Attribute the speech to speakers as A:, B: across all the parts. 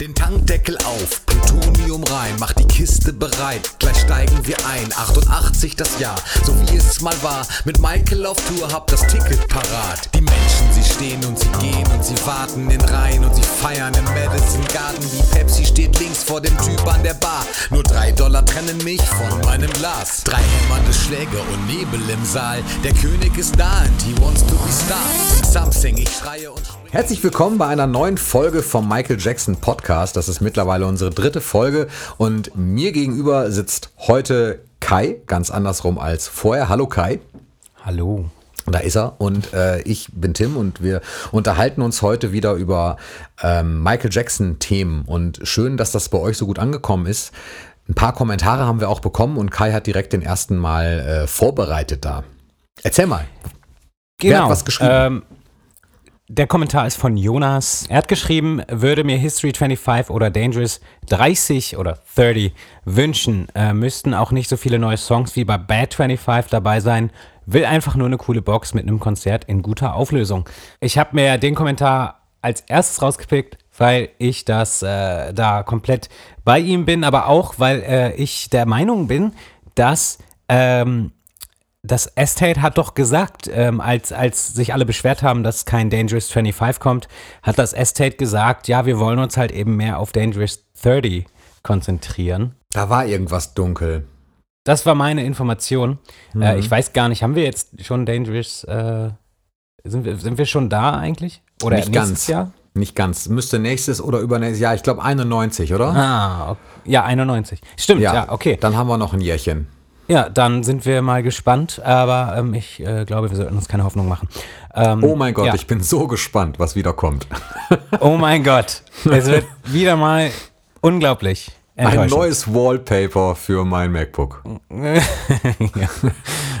A: Den Tankdeckel auf, Plutonium rein, mach die Kiste bereit, gleich steigen wir ein. 88 das Jahr, so wie es mal war. Mit Michael auf Tour, hab das Ticket parat. Die Menschen, sie stehen und sie gehen und sie warten in Reihen und sie feiern im Madison Garden. Die Pepsi steht links vor dem Typ an der Bar. Nur drei Dollar trennen mich von meinem Glas. Drei hämmernde Schläge und Nebel im Saal. Der König ist da and he wants to be star. Something, ich schreie und.
B: Herzlich willkommen bei einer neuen Folge vom Michael Jackson Podcast. Das ist mittlerweile unsere dritte Folge und mir gegenüber sitzt heute Kai, ganz andersrum als vorher. Hallo Kai.
C: Hallo.
B: Da ist er und äh, ich bin Tim und wir unterhalten uns heute wieder über ähm, Michael Jackson Themen und schön, dass das bei euch so gut angekommen ist. Ein paar Kommentare haben wir auch bekommen und Kai hat direkt den ersten Mal äh, vorbereitet da. Erzähl mal. Wer
C: Genau.
B: hat was geschrieben?
C: Ähm, der Kommentar ist von Jonas. Er hat geschrieben, würde mir History 25 oder Dangerous 30 oder 30 wünschen, äh, müssten auch nicht so viele neue Songs wie bei Bad 25 dabei sein. Will einfach nur eine coole Box mit einem Konzert in guter Auflösung. Ich habe mir den Kommentar als erstes rausgepickt, weil ich das äh, da komplett bei ihm bin, aber auch, weil äh, ich der Meinung bin, dass ähm, das Estate hat doch gesagt, ähm, als, als sich alle beschwert haben, dass kein Dangerous 25 kommt, hat das Estate gesagt, ja, wir wollen uns halt eben mehr auf Dangerous 30 konzentrieren.
B: da war irgendwas dunkel.
C: Das war meine Information.
B: Mhm.
C: Äh, ich weiß gar nicht, haben wir jetzt schon Dangerous, äh, sind, wir, sind wir schon da eigentlich? Oder
B: Nicht ganz.
C: Jahr?
B: Nicht ganz. Müsste nächstes oder übernächstes Jahr, ich glaube 91, oder?
C: Ah, ok- ja, 91. Stimmt, ja, okay.
B: Dann haben wir noch ein Jährchen.
C: Ja, dann sind wir mal gespannt, aber ähm, ich äh, glaube, wir sollten uns keine Hoffnung machen. Ähm,
B: Oh mein Gott,
C: ja.
B: ich bin so gespannt, was wieder kommt.
C: Oh mein Gott. Es wird wieder mal unglaublich.
B: Ein neues Wallpaper für mein MacBook.
C: ja.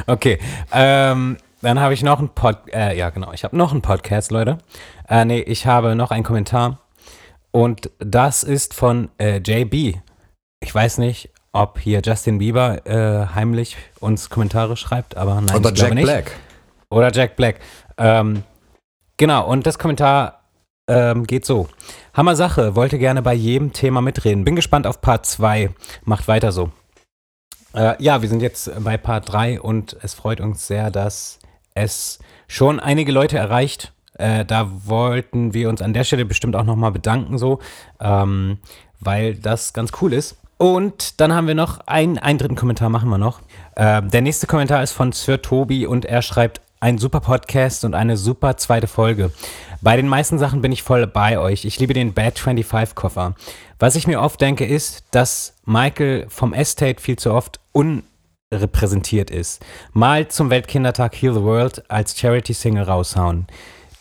C: Okay. Ähm, dann habe ich noch einen Pod, äh, ja genau, ich habe noch einen Podcast, Leute. Äh, nee, ich habe noch einen Kommentar und das ist von äh, JB. Ich weiß nicht, ob hier Justin Bieber äh, heimlich uns Kommentare schreibt, aber nein,
B: Oder Jack
C: nicht.
B: Black.
C: Oder Jack Black. Ähm, genau, und das Kommentar ähm, geht so. Hammer Sache, wollte gerne bei jedem Thema mitreden. Bin gespannt auf Part 2. Macht weiter so. Äh, ja, wir sind jetzt bei Part 3 und es freut uns sehr, dass es schon einige Leute erreicht. Äh, da wollten wir uns an der Stelle bestimmt auch nochmal bedanken, so, ähm, weil das ganz cool ist. Und dann haben wir noch einen, einen dritten Kommentar, machen wir noch. Äh, der nächste Kommentar ist von Sir Tobi und er schreibt, ein super Podcast und eine super zweite Folge. Bei den meisten Sachen bin ich voll bei euch. Ich liebe den Bad 25 Koffer. Was ich mir oft denke, ist, dass Michael vom Estate viel zu oft unrepräsentiert ist. Mal zum Weltkindertag Heal the World als Charity-Single raushauen.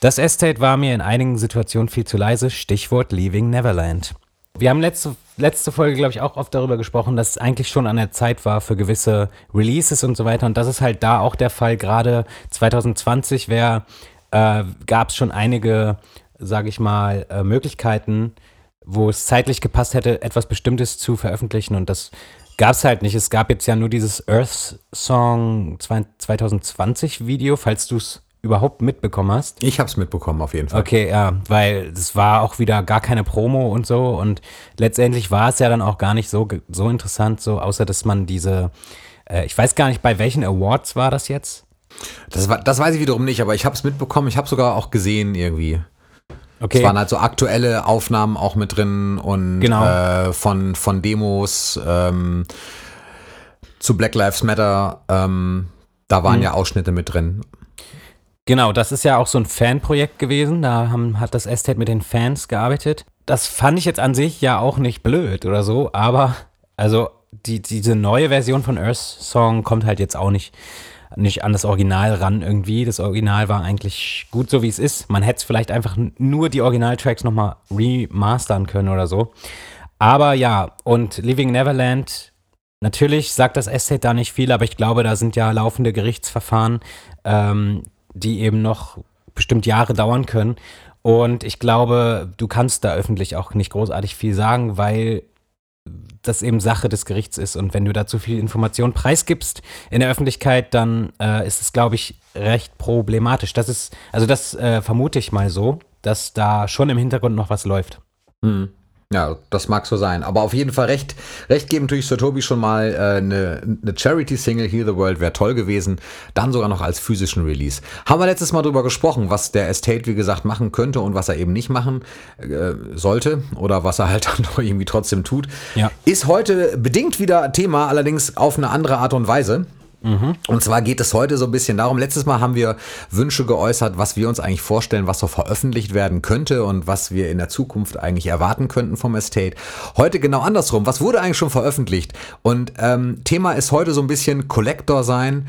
C: Das Estate war mir in einigen Situationen viel zu leise. Stichwort Leaving Neverland. Wir haben letzte, letzte Folge, glaube ich, auch oft darüber gesprochen, dass es eigentlich schon an der Zeit war für gewisse Releases und so weiter. Und das ist halt da auch der Fall. Gerade 2020 wär, äh, gab es schon einige, sage ich mal, äh, Möglichkeiten, wo es zeitlich gepasst hätte, etwas Bestimmtes zu veröffentlichen. Und das gab es halt nicht. Es gab jetzt ja nur dieses Earth Song 2020 Video, falls du es überhaupt mitbekommen hast.
B: Ich habe es mitbekommen, auf jeden Fall.
C: Okay, ja, weil es war auch wieder gar keine Promo und so und letztendlich war es ja dann auch gar nicht so, so interessant, so außer dass man diese, äh, ich weiß gar nicht, bei welchen Awards war das jetzt?
B: Das, war, das weiß ich wiederum nicht, aber ich habe es mitbekommen. Ich habe sogar auch gesehen irgendwie.
C: Okay,
B: Es waren halt so aktuelle Aufnahmen auch mit drin und
C: Genau.
B: äh, von, von Demos ähm, zu Black Lives Matter. Ähm, da waren
C: Mhm.
B: ja Ausschnitte mit drin.
C: Genau, das ist ja auch so ein Fanprojekt gewesen, da haben, hat das Estate mit den Fans gearbeitet. Das fand ich jetzt an sich ja auch nicht blöd oder so, aber also die, diese neue Version von Earth Song kommt halt jetzt auch nicht nicht an das Original ran irgendwie. Das Original war eigentlich gut so, wie es ist. Man hätte es vielleicht einfach nur die Originaltracks nochmal remastern können oder so. Aber ja, und Living Neverland, natürlich sagt das Estate da nicht viel, aber ich glaube, da sind ja laufende Gerichtsverfahren, ähm, die eben noch bestimmt Jahre dauern können. Und ich glaube, du kannst da öffentlich auch nicht großartig viel sagen, weil das eben Sache des Gerichts ist. Und wenn du da zu viel Information preisgibst in der Öffentlichkeit, dann äh, ist es, glaube ich, recht problematisch. Das ist, also das äh, vermute ich mal so, dass da schon im Hintergrund noch was läuft.
B: Hm. Ja, das mag so sein. Aber auf jeden Fall recht, recht geben natürlich Sir Toby schon mal äh, eine, eine Charity-Single, Heal the World, wäre toll gewesen. Dann sogar noch als physischen Release. Haben wir letztes Mal drüber gesprochen, was der Estate, wie gesagt, machen könnte und was er eben nicht machen äh, sollte oder was er halt dann doch irgendwie trotzdem tut.
C: Ja.
B: Ist heute bedingt wieder Thema, allerdings auf eine andere Art und Weise. Und zwar geht es heute so ein bisschen darum, letztes Mal haben wir Wünsche geäußert, was wir uns eigentlich vorstellen, was so veröffentlicht werden könnte und was wir in der Zukunft eigentlich erwarten könnten vom Estate. Heute genau andersrum, was wurde eigentlich schon veröffentlicht? Und ähm, Thema ist heute so ein bisschen Collector sein,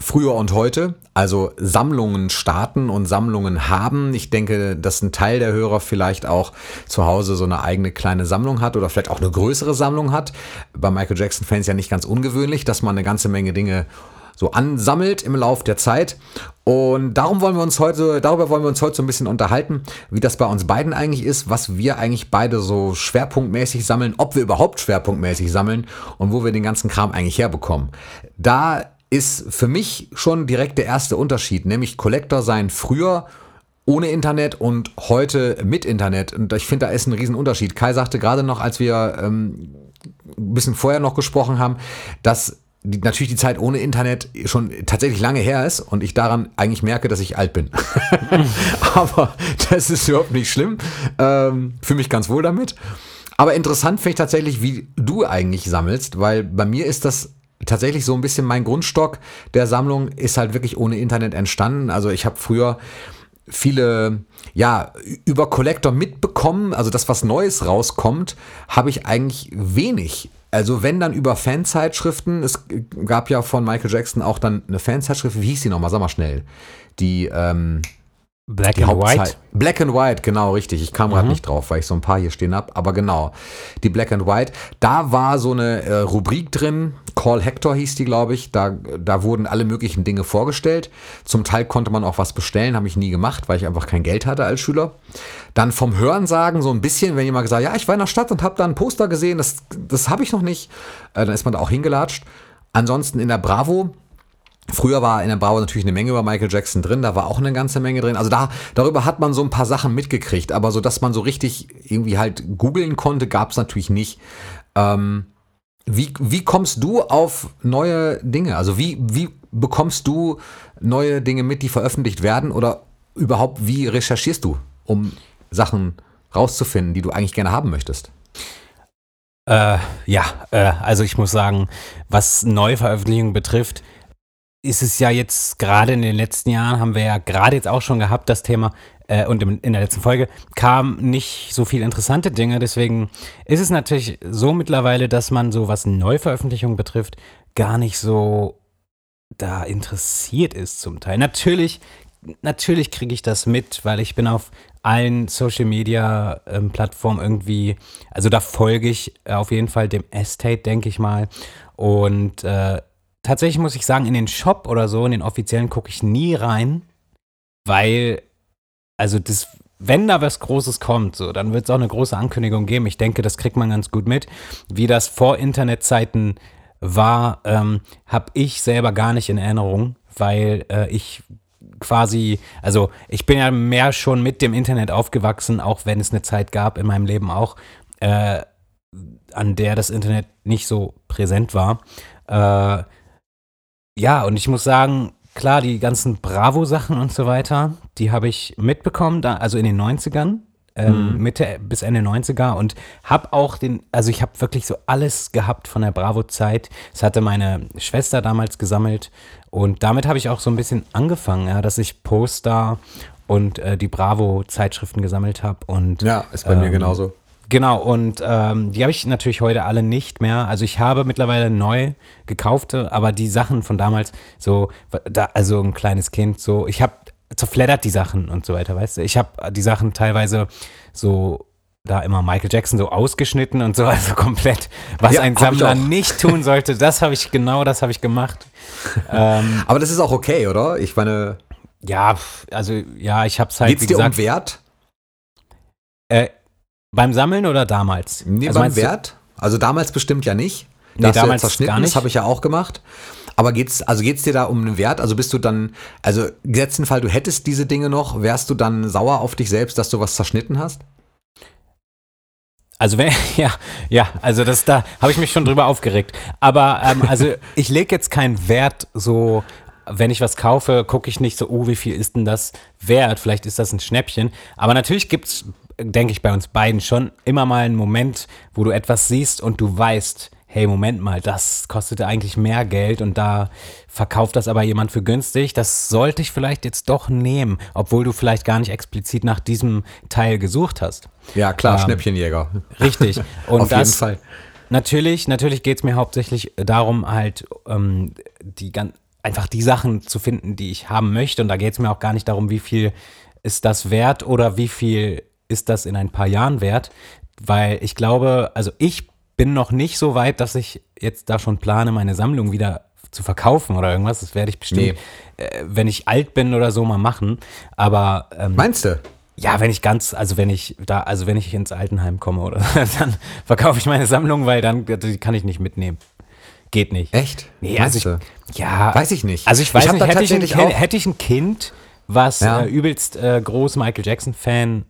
B: Früher und heute, also Sammlungen starten und Sammlungen haben. Ich denke, dass ein Teil der Hörer vielleicht auch zu Hause so eine eigene kleine Sammlung hat oder vielleicht auch eine größere Sammlung hat. Bei Michael Jackson-Fans ja nicht ganz ungewöhnlich, dass man eine ganze Menge Dinge so ansammelt im Lauf der Zeit. Und darum wollen wir uns heute, darüber wollen wir uns heute so ein bisschen unterhalten, wie das bei uns beiden eigentlich ist, was wir eigentlich beide so schwerpunktmäßig sammeln, ob wir überhaupt schwerpunktmäßig sammeln und wo wir den ganzen Kram eigentlich herbekommen. Da ist für mich schon direkt der erste Unterschied, nämlich Collector sein früher ohne Internet und heute mit Internet. Und ich finde, da ist ein Riesenunterschied. Kai sagte gerade noch, als wir ähm, ein bisschen vorher noch gesprochen haben, dass die, natürlich die Zeit ohne Internet schon tatsächlich lange her ist und ich daran eigentlich merke, dass ich alt bin. Aber das ist überhaupt nicht schlimm. Ähm, Fühle mich ganz wohl damit. Aber interessant finde ich tatsächlich, wie du eigentlich sammelst, weil bei mir ist das tatsächlich so ein bisschen mein Grundstock der Sammlung ist halt wirklich ohne Internet entstanden. Also ich habe früher viele, ja, über Collector mitbekommen, also das, was Neues rauskommt, habe ich eigentlich wenig. Also wenn dann über Fanzeitschriften, es gab ja von Michael Jackson auch dann eine Fanzeitschrift, wie hieß die nochmal, sag mal schnell. Die, ähm,
C: Black
B: die
C: and
B: Hauptzeit-
C: White.
B: Black and White, genau, richtig. Ich kam gerade
C: Mhm.
B: nicht drauf, weil ich so ein paar hier stehen habe. Aber genau, die Black and White. Da war so eine äh, Rubrik drin. Call Hector hieß die, glaube ich. Da, da wurden alle möglichen Dinge vorgestellt. Zum Teil konnte man auch was bestellen, habe ich nie gemacht, weil ich einfach kein Geld hatte als Schüler. Dann vom Hörensagen so ein bisschen, wenn jemand gesagt, ja, ich war in der Stadt und habe da ein Poster gesehen, das, das habe ich noch nicht. Äh, dann ist man da auch hingelatscht. Ansonsten in der Bravo Früher war in der Bravo natürlich eine Menge über Michael Jackson drin, da war auch eine ganze Menge drin. Also da, darüber hat man so ein paar Sachen mitgekriegt, aber so, dass man so richtig irgendwie halt googeln konnte, gab es natürlich nicht. Ähm, wie, wie kommst du auf neue Dinge? Also wie, wie bekommst du neue Dinge mit, die veröffentlicht werden? Oder überhaupt, wie recherchierst du, um Sachen rauszufinden, die du eigentlich gerne haben möchtest?
C: Äh, ja, äh, also ich muss sagen, was Neuveröffentlichungen betrifft, ist es ja jetzt gerade in den letzten Jahren, haben wir ja gerade jetzt auch schon gehabt, das Thema, äh, und im, in der letzten Folge kamen nicht so viele interessante Dinge. Deswegen ist es natürlich so mittlerweile, dass man so, was Neuveröffentlichungen betrifft, gar nicht so da interessiert ist zum Teil. Natürlich, natürlich kriege ich das mit, weil ich bin auf allen Social Media ähm, Plattformen irgendwie, also da folge ich auf jeden Fall dem Estate, denke ich mal. Und äh, tatsächlich muss ich sagen, in den Shop oder so, in den offiziellen gucke ich nie rein, weil, also das, wenn da was Großes kommt, so, dann wird es auch eine große Ankündigung geben. Ich denke, das kriegt man ganz gut mit. Wie das vor Internetzeiten war, ähm, habe ich selber gar nicht in Erinnerung, weil äh, ich quasi, also ich bin ja mehr schon mit dem Internet aufgewachsen, auch wenn es eine Zeit gab in meinem Leben auch, äh, an der das Internet nicht so präsent war. Äh, ja, und ich muss sagen, klar, die ganzen Bravo-Sachen und so weiter, die habe ich mitbekommen, da, also in den 90ern, ähm,
B: Mhm.
C: Mitte bis Ende 90er und habe auch den, also ich habe wirklich so alles gehabt von der Bravo-Zeit. Das hatte meine Schwester damals gesammelt und damit habe ich auch so ein bisschen angefangen, ja, dass ich Poster und äh, die Bravo-Zeitschriften gesammelt habe und
B: Ja, ist bei mir
C: Ähm,
B: genauso.
C: Genau, und ähm, die habe ich natürlich heute alle nicht mehr. Also ich habe mittlerweile neu gekaufte, aber die Sachen von damals, so, da, also ein kleines Kind, so, ich habe zerfleddert die Sachen und so weiter, weißt du. Ich habe die Sachen teilweise so da immer Michael Jackson so ausgeschnitten und so, also komplett, was
B: Ja,
C: ein Sammler nicht tun sollte, das habe ich, genau das habe ich gemacht. ähm,
B: Aber das ist auch okay, oder? Ich meine,
C: ja, also ja, ich habe es halt,
B: geht's
C: wie
B: dir
C: gesagt,
B: um Wert?
C: äh, beim Sammeln oder damals?
B: Nee,
C: also
B: beim Wert? Also damals bestimmt ja nicht.
C: Nee,
B: Da ja
C: damals
B: zerschnitten,
C: gar
B: das
C: nicht.
B: habe ich ja auch gemacht. Aber geht's, also geht's dir da um einen Wert? Also bist du dann, also gesetzten Fall, du hättest diese Dinge noch, wärst du dann sauer auf dich selbst, dass du was zerschnitten hast?
C: Also wenn, ja, ja, also das da habe ich mich schon drüber aufgeregt. Aber ähm, also ich lege jetzt keinen Wert so, wenn ich was kaufe, gucke ich nicht so, oh, wie viel ist denn das wert? Vielleicht ist das ein Schnäppchen. Aber natürlich gibt es, denke ich, bei uns beiden schon immer mal einen Moment, wo du etwas siehst und du weißt, hey, Moment mal, das kostete eigentlich mehr Geld und da verkauft das aber jemand für günstig. Das sollte ich vielleicht jetzt doch nehmen, obwohl du vielleicht gar nicht explizit nach diesem Teil gesucht hast.
B: Ja, klar, ähm, Schnäppchenjäger.
C: Richtig. Und
B: Auf
C: das,
B: jeden Fall.
C: Natürlich, natürlich geht es mir hauptsächlich darum, halt ähm, die ganz einfach die Sachen zu finden, die ich haben möchte. Und da geht es mir auch gar nicht darum, wie viel ist das wert oder wie viel ist das in ein paar Jahren wert. Weil ich glaube, also ich bin noch nicht so weit, dass ich jetzt da schon plane, meine Sammlung wieder zu verkaufen oder irgendwas. Das werde ich bestimmt, nee. äh, wenn ich alt bin oder so, mal machen. Aber
B: ähm, meinst du?
C: Ja, wenn ich ganz, also wenn ich da, also wenn ich ins Altenheim komme oder dann verkaufe ich meine Sammlung, weil dann die kann ich nicht mitnehmen. Geht nicht.
B: Echt?
C: Nee, also ich, ja.
B: Weiß ich nicht.
C: Also ich weiß ich nicht, hätte ich, ein, hätte ich ein Kind, was ja. äh, übelst äh, groß Michael Jackson-Fan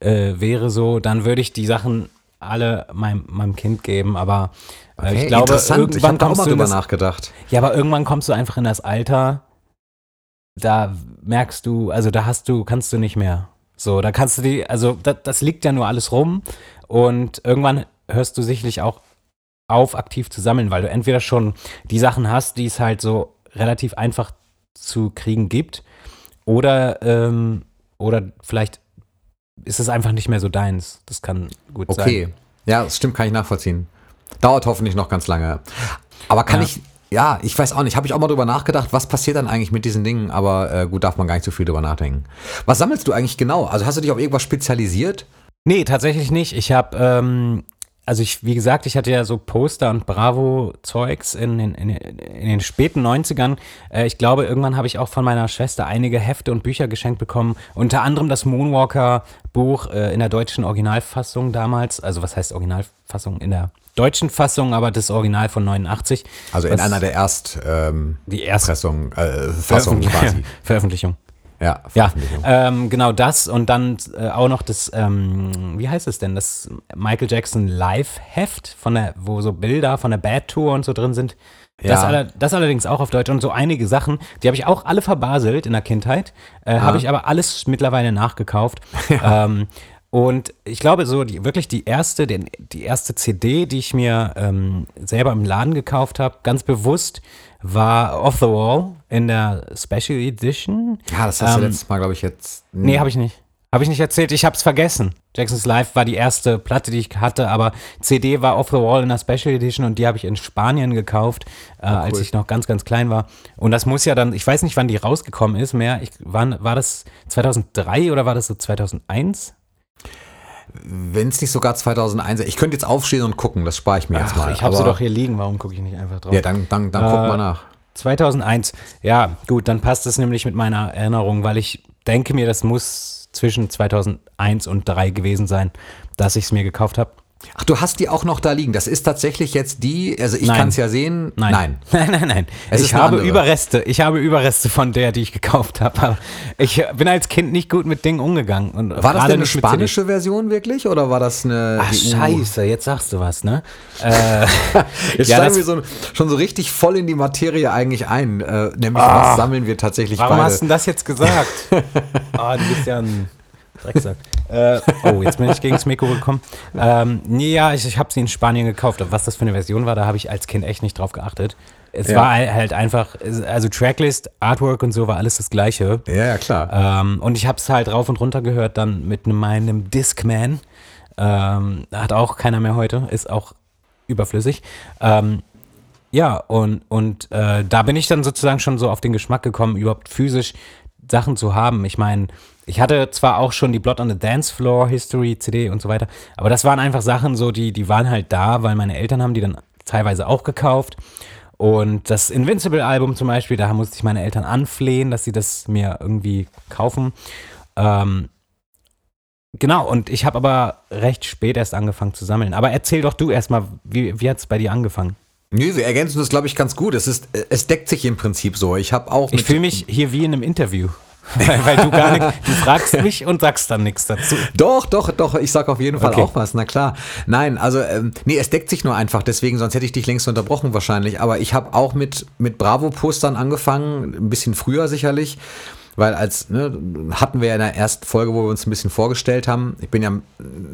C: äh, wäre, so, dann würde ich die Sachen alle meinem, meinem Kind geben, aber äh, okay, ich glaube, irgendwann
B: ich kommst auch mal drüber nachgedacht.
C: Ja, aber irgendwann kommst du einfach in das Alter, da merkst du, also da hast du, kannst du nicht mehr. So, da kannst du die, also das, das liegt ja nur alles rum und irgendwann hörst du sicherlich auch auf, aktiv zu sammeln, weil du entweder schon die Sachen hast, die es halt so relativ einfach zu kriegen gibt, oder, ähm, oder vielleicht ist es einfach nicht mehr so deins. Das kann gut
B: okay.
C: sein.
B: Okay, ja, das stimmt, kann ich nachvollziehen. Dauert hoffentlich noch ganz lange. Aber kann ja. ich, ja, ich weiß auch nicht, habe ich auch mal drüber nachgedacht, was passiert dann eigentlich mit diesen Dingen, aber äh, gut, darf man gar nicht so viel drüber nachdenken. Was sammelst du eigentlich genau? Also hast du dich auf irgendwas spezialisiert?
C: Nee, tatsächlich nicht. Ich habe ähm, also ich, wie gesagt, ich hatte ja so Poster und Bravo-Zeugs in, in, in, in, den späten 90ern. Äh, ich glaube, irgendwann habe ich auch von meiner Schwester einige Hefte und Bücher geschenkt bekommen. Unter anderem das Moonwalker-Buch äh, in der deutschen Originalfassung damals. Also was heißt Originalfassung? In der deutschen Fassung, aber das Original von 89.
B: Also in einer der Erst, ähm,
C: die Erstpressung,
B: äh, Fassung quasi.
C: Veröffentlichung.
B: Ja,
C: ja ähm, genau das und dann äh, auch noch das, ähm, wie heißt es denn, das Michael Jackson Live-Heft, von der, wo so Bilder von der Bad Tour und so drin sind. Ja. Das, aller, das, allerdings auch auf Deutsch und so einige Sachen, die habe ich auch alle verbaselt in der Kindheit, äh, ja. habe ich aber alles mittlerweile nachgekauft. Ja. Ähm, und ich glaube, so die, wirklich die erste, die, die erste CD, die ich mir ähm, selber im Laden gekauft habe, ganz bewusst, war Off the Wall in der Special Edition.
B: Ja, das hast ähm, du letztes Mal, glaube ich, jetzt.
C: Nee, habe ich nicht. Habe ich nicht erzählt, ich habe es vergessen. Jackson's Live war die erste Platte, die ich hatte, aber CD war Off the Wall in der Special Edition und die habe ich in Spanien gekauft, äh, oh, cool. als ich noch ganz, ganz klein war. Und das muss ja dann, ich weiß nicht, wann die rausgekommen ist mehr. Ich, wann, war das 2003 oder war das so 2001?
B: Wenn es nicht sogar 2001 ist. Ich könnte jetzt aufstehen und gucken, das spare ich mir Ach, jetzt mal.
C: Ich habe sie doch hier liegen, warum gucke ich nicht einfach drauf?
B: Ja, dann, dann, dann äh, guck mal nach.
C: 2001, ja, gut, dann passt es nämlich mit meiner Erinnerung, weil ich denke mir, das muss zwischen 2001 und 2003 gewesen sein, dass ich es mir gekauft habe.
B: Ach, du hast die auch noch da liegen. Das ist tatsächlich jetzt die, also ich kann es ja sehen.
C: Nein. Nein, nein, nein. nein. Ich habe andere. Überreste. Ich habe Überreste von der, die ich gekauft habe. Ich bin als Kind nicht gut mit Dingen umgegangen. Und
B: war das denn eine spanische Version wirklich oder war das eine.
C: Ach, scheiße, jetzt sagst du was, ne?
B: äh, jetzt ja, steigen wir so, schon so richtig voll in die Materie eigentlich ein. Äh, nämlich, oh, was sammeln wir tatsächlich
C: Warum beide? hast du das jetzt gesagt? oh, du bist ja ein. Drecksack. äh, oh, jetzt bin ich gegen das Mikro gekommen. Ähm, nee, ja, ich, ich habe sie in Spanien gekauft. Was das für eine Version war, da habe ich als Kind echt nicht drauf geachtet. Es ja. war halt einfach, also Tracklist, Artwork und so war alles das Gleiche.
B: Ja, ja klar.
C: Ähm, und ich habe es halt rauf und runter gehört dann mit meinem Discman. Ähm, hat auch keiner mehr heute, ist auch überflüssig. Ähm, ja, und, und äh, da bin ich dann sozusagen schon so auf den Geschmack gekommen, überhaupt physisch Sachen zu haben. Ich meine, ich hatte zwar auch schon die Blood on the Dance Floor History CD und so weiter, aber das waren einfach Sachen so, die, die waren halt da, weil meine Eltern haben die dann teilweise auch gekauft. Und das Invincible-Album zum Beispiel, da musste ich meine Eltern anflehen, dass sie das mir irgendwie kaufen. Ähm, genau, und ich habe aber recht spät erst angefangen zu sammeln. Aber erzähl doch du erstmal, wie, wie hat es bei dir angefangen?
B: Nö, wir ergänzen das, glaube ich, ganz gut. Es, ist, es deckt sich im Prinzip so. Ich habe auch.
C: Ich fühle mich hier wie in einem Interview. weil, weil du gar nicht, du fragst mich und sagst dann nichts dazu.
B: Doch, doch, doch, ich sag auf jeden Fall
C: Okay.
B: auch was, na klar. Nein, also, ähm, nee, es deckt sich nur einfach, deswegen, sonst hätte ich dich längst unterbrochen wahrscheinlich. Aber ich habe auch mit, mit Bravo-Postern angefangen, ein bisschen früher sicherlich. Weil als, ne, hatten wir ja in der ersten Folge, wo wir uns ein bisschen vorgestellt haben, ich bin ja ein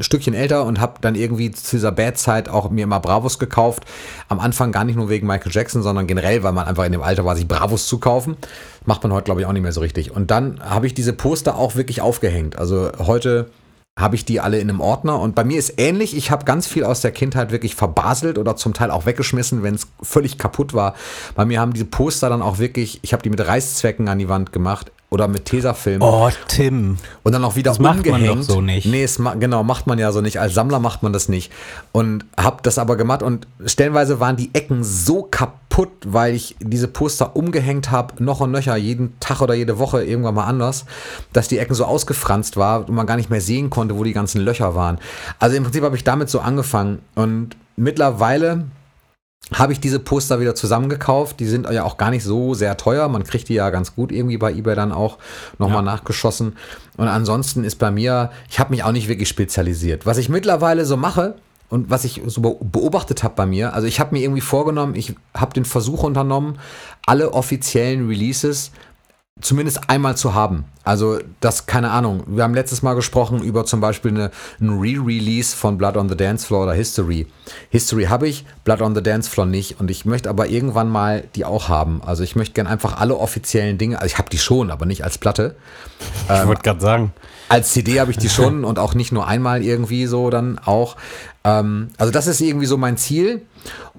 B: Stückchen älter und habe dann irgendwie zu dieser Bad-Zeit auch mir immer Bravos gekauft. Am Anfang gar nicht nur wegen Michael Jackson, sondern generell, weil man einfach in dem Alter war, sich Bravos zu kaufen. Macht man heute, glaube ich, auch nicht mehr so richtig. Und dann habe ich diese Poster auch wirklich aufgehängt. Also heute habe ich die alle in einem Ordner und bei mir ist ähnlich, ich habe ganz viel aus der Kindheit wirklich verbaselt oder zum Teil auch weggeschmissen, wenn es völlig kaputt war. Bei mir haben diese Poster dann auch wirklich, ich habe die mit Reißzwecken an die Wand gemacht oder mit Tesafilm
C: Oh, Tim.
B: und dann auch wieder
C: Das macht man
B: umgehängt.
C: doch so nicht.
B: Nee, es ma genau, macht man ja so nicht. Als Sammler macht man das nicht. Und hab das aber gemacht und stellenweise waren die Ecken so kaputt, weil ich diese Poster umgehängt habe, noch und nöcher, jeden Tag oder jede Woche irgendwann mal anders, dass die Ecken so ausgefranst war und man gar nicht mehr sehen konnte, wo die ganzen Löcher waren. Also im Prinzip habe ich damit so angefangen und mittlerweile habe ich diese Poster wieder zusammengekauft. Die sind ja auch gar nicht so sehr teuer. Man kriegt die ja ganz gut irgendwie bei eBay dann auch nochmal
C: Ja.
B: nachgeschossen. Und ansonsten ist bei mir, ich habe mich auch nicht wirklich spezialisiert. Was ich mittlerweile so mache und was ich so be- beobachtet habe bei mir, also ich habe mir irgendwie vorgenommen, ich habe den Versuch unternommen, alle offiziellen Releases zumindest einmal zu haben. Also das, keine Ahnung, wir haben letztes Mal gesprochen über zum Beispiel eine, ein Re-Release von Blood on the Dance Floor oder History. History habe ich, Blood on the Dance Floor nicht und ich möchte aber irgendwann mal die auch haben. Also ich möchte gern einfach alle offiziellen Dinge, also ich habe die schon, aber nicht als Platte.
C: Ich wollte gerade sagen.
B: Als CD habe ich die schon und auch nicht nur einmal irgendwie so dann auch. Ähm, also das ist irgendwie so mein Ziel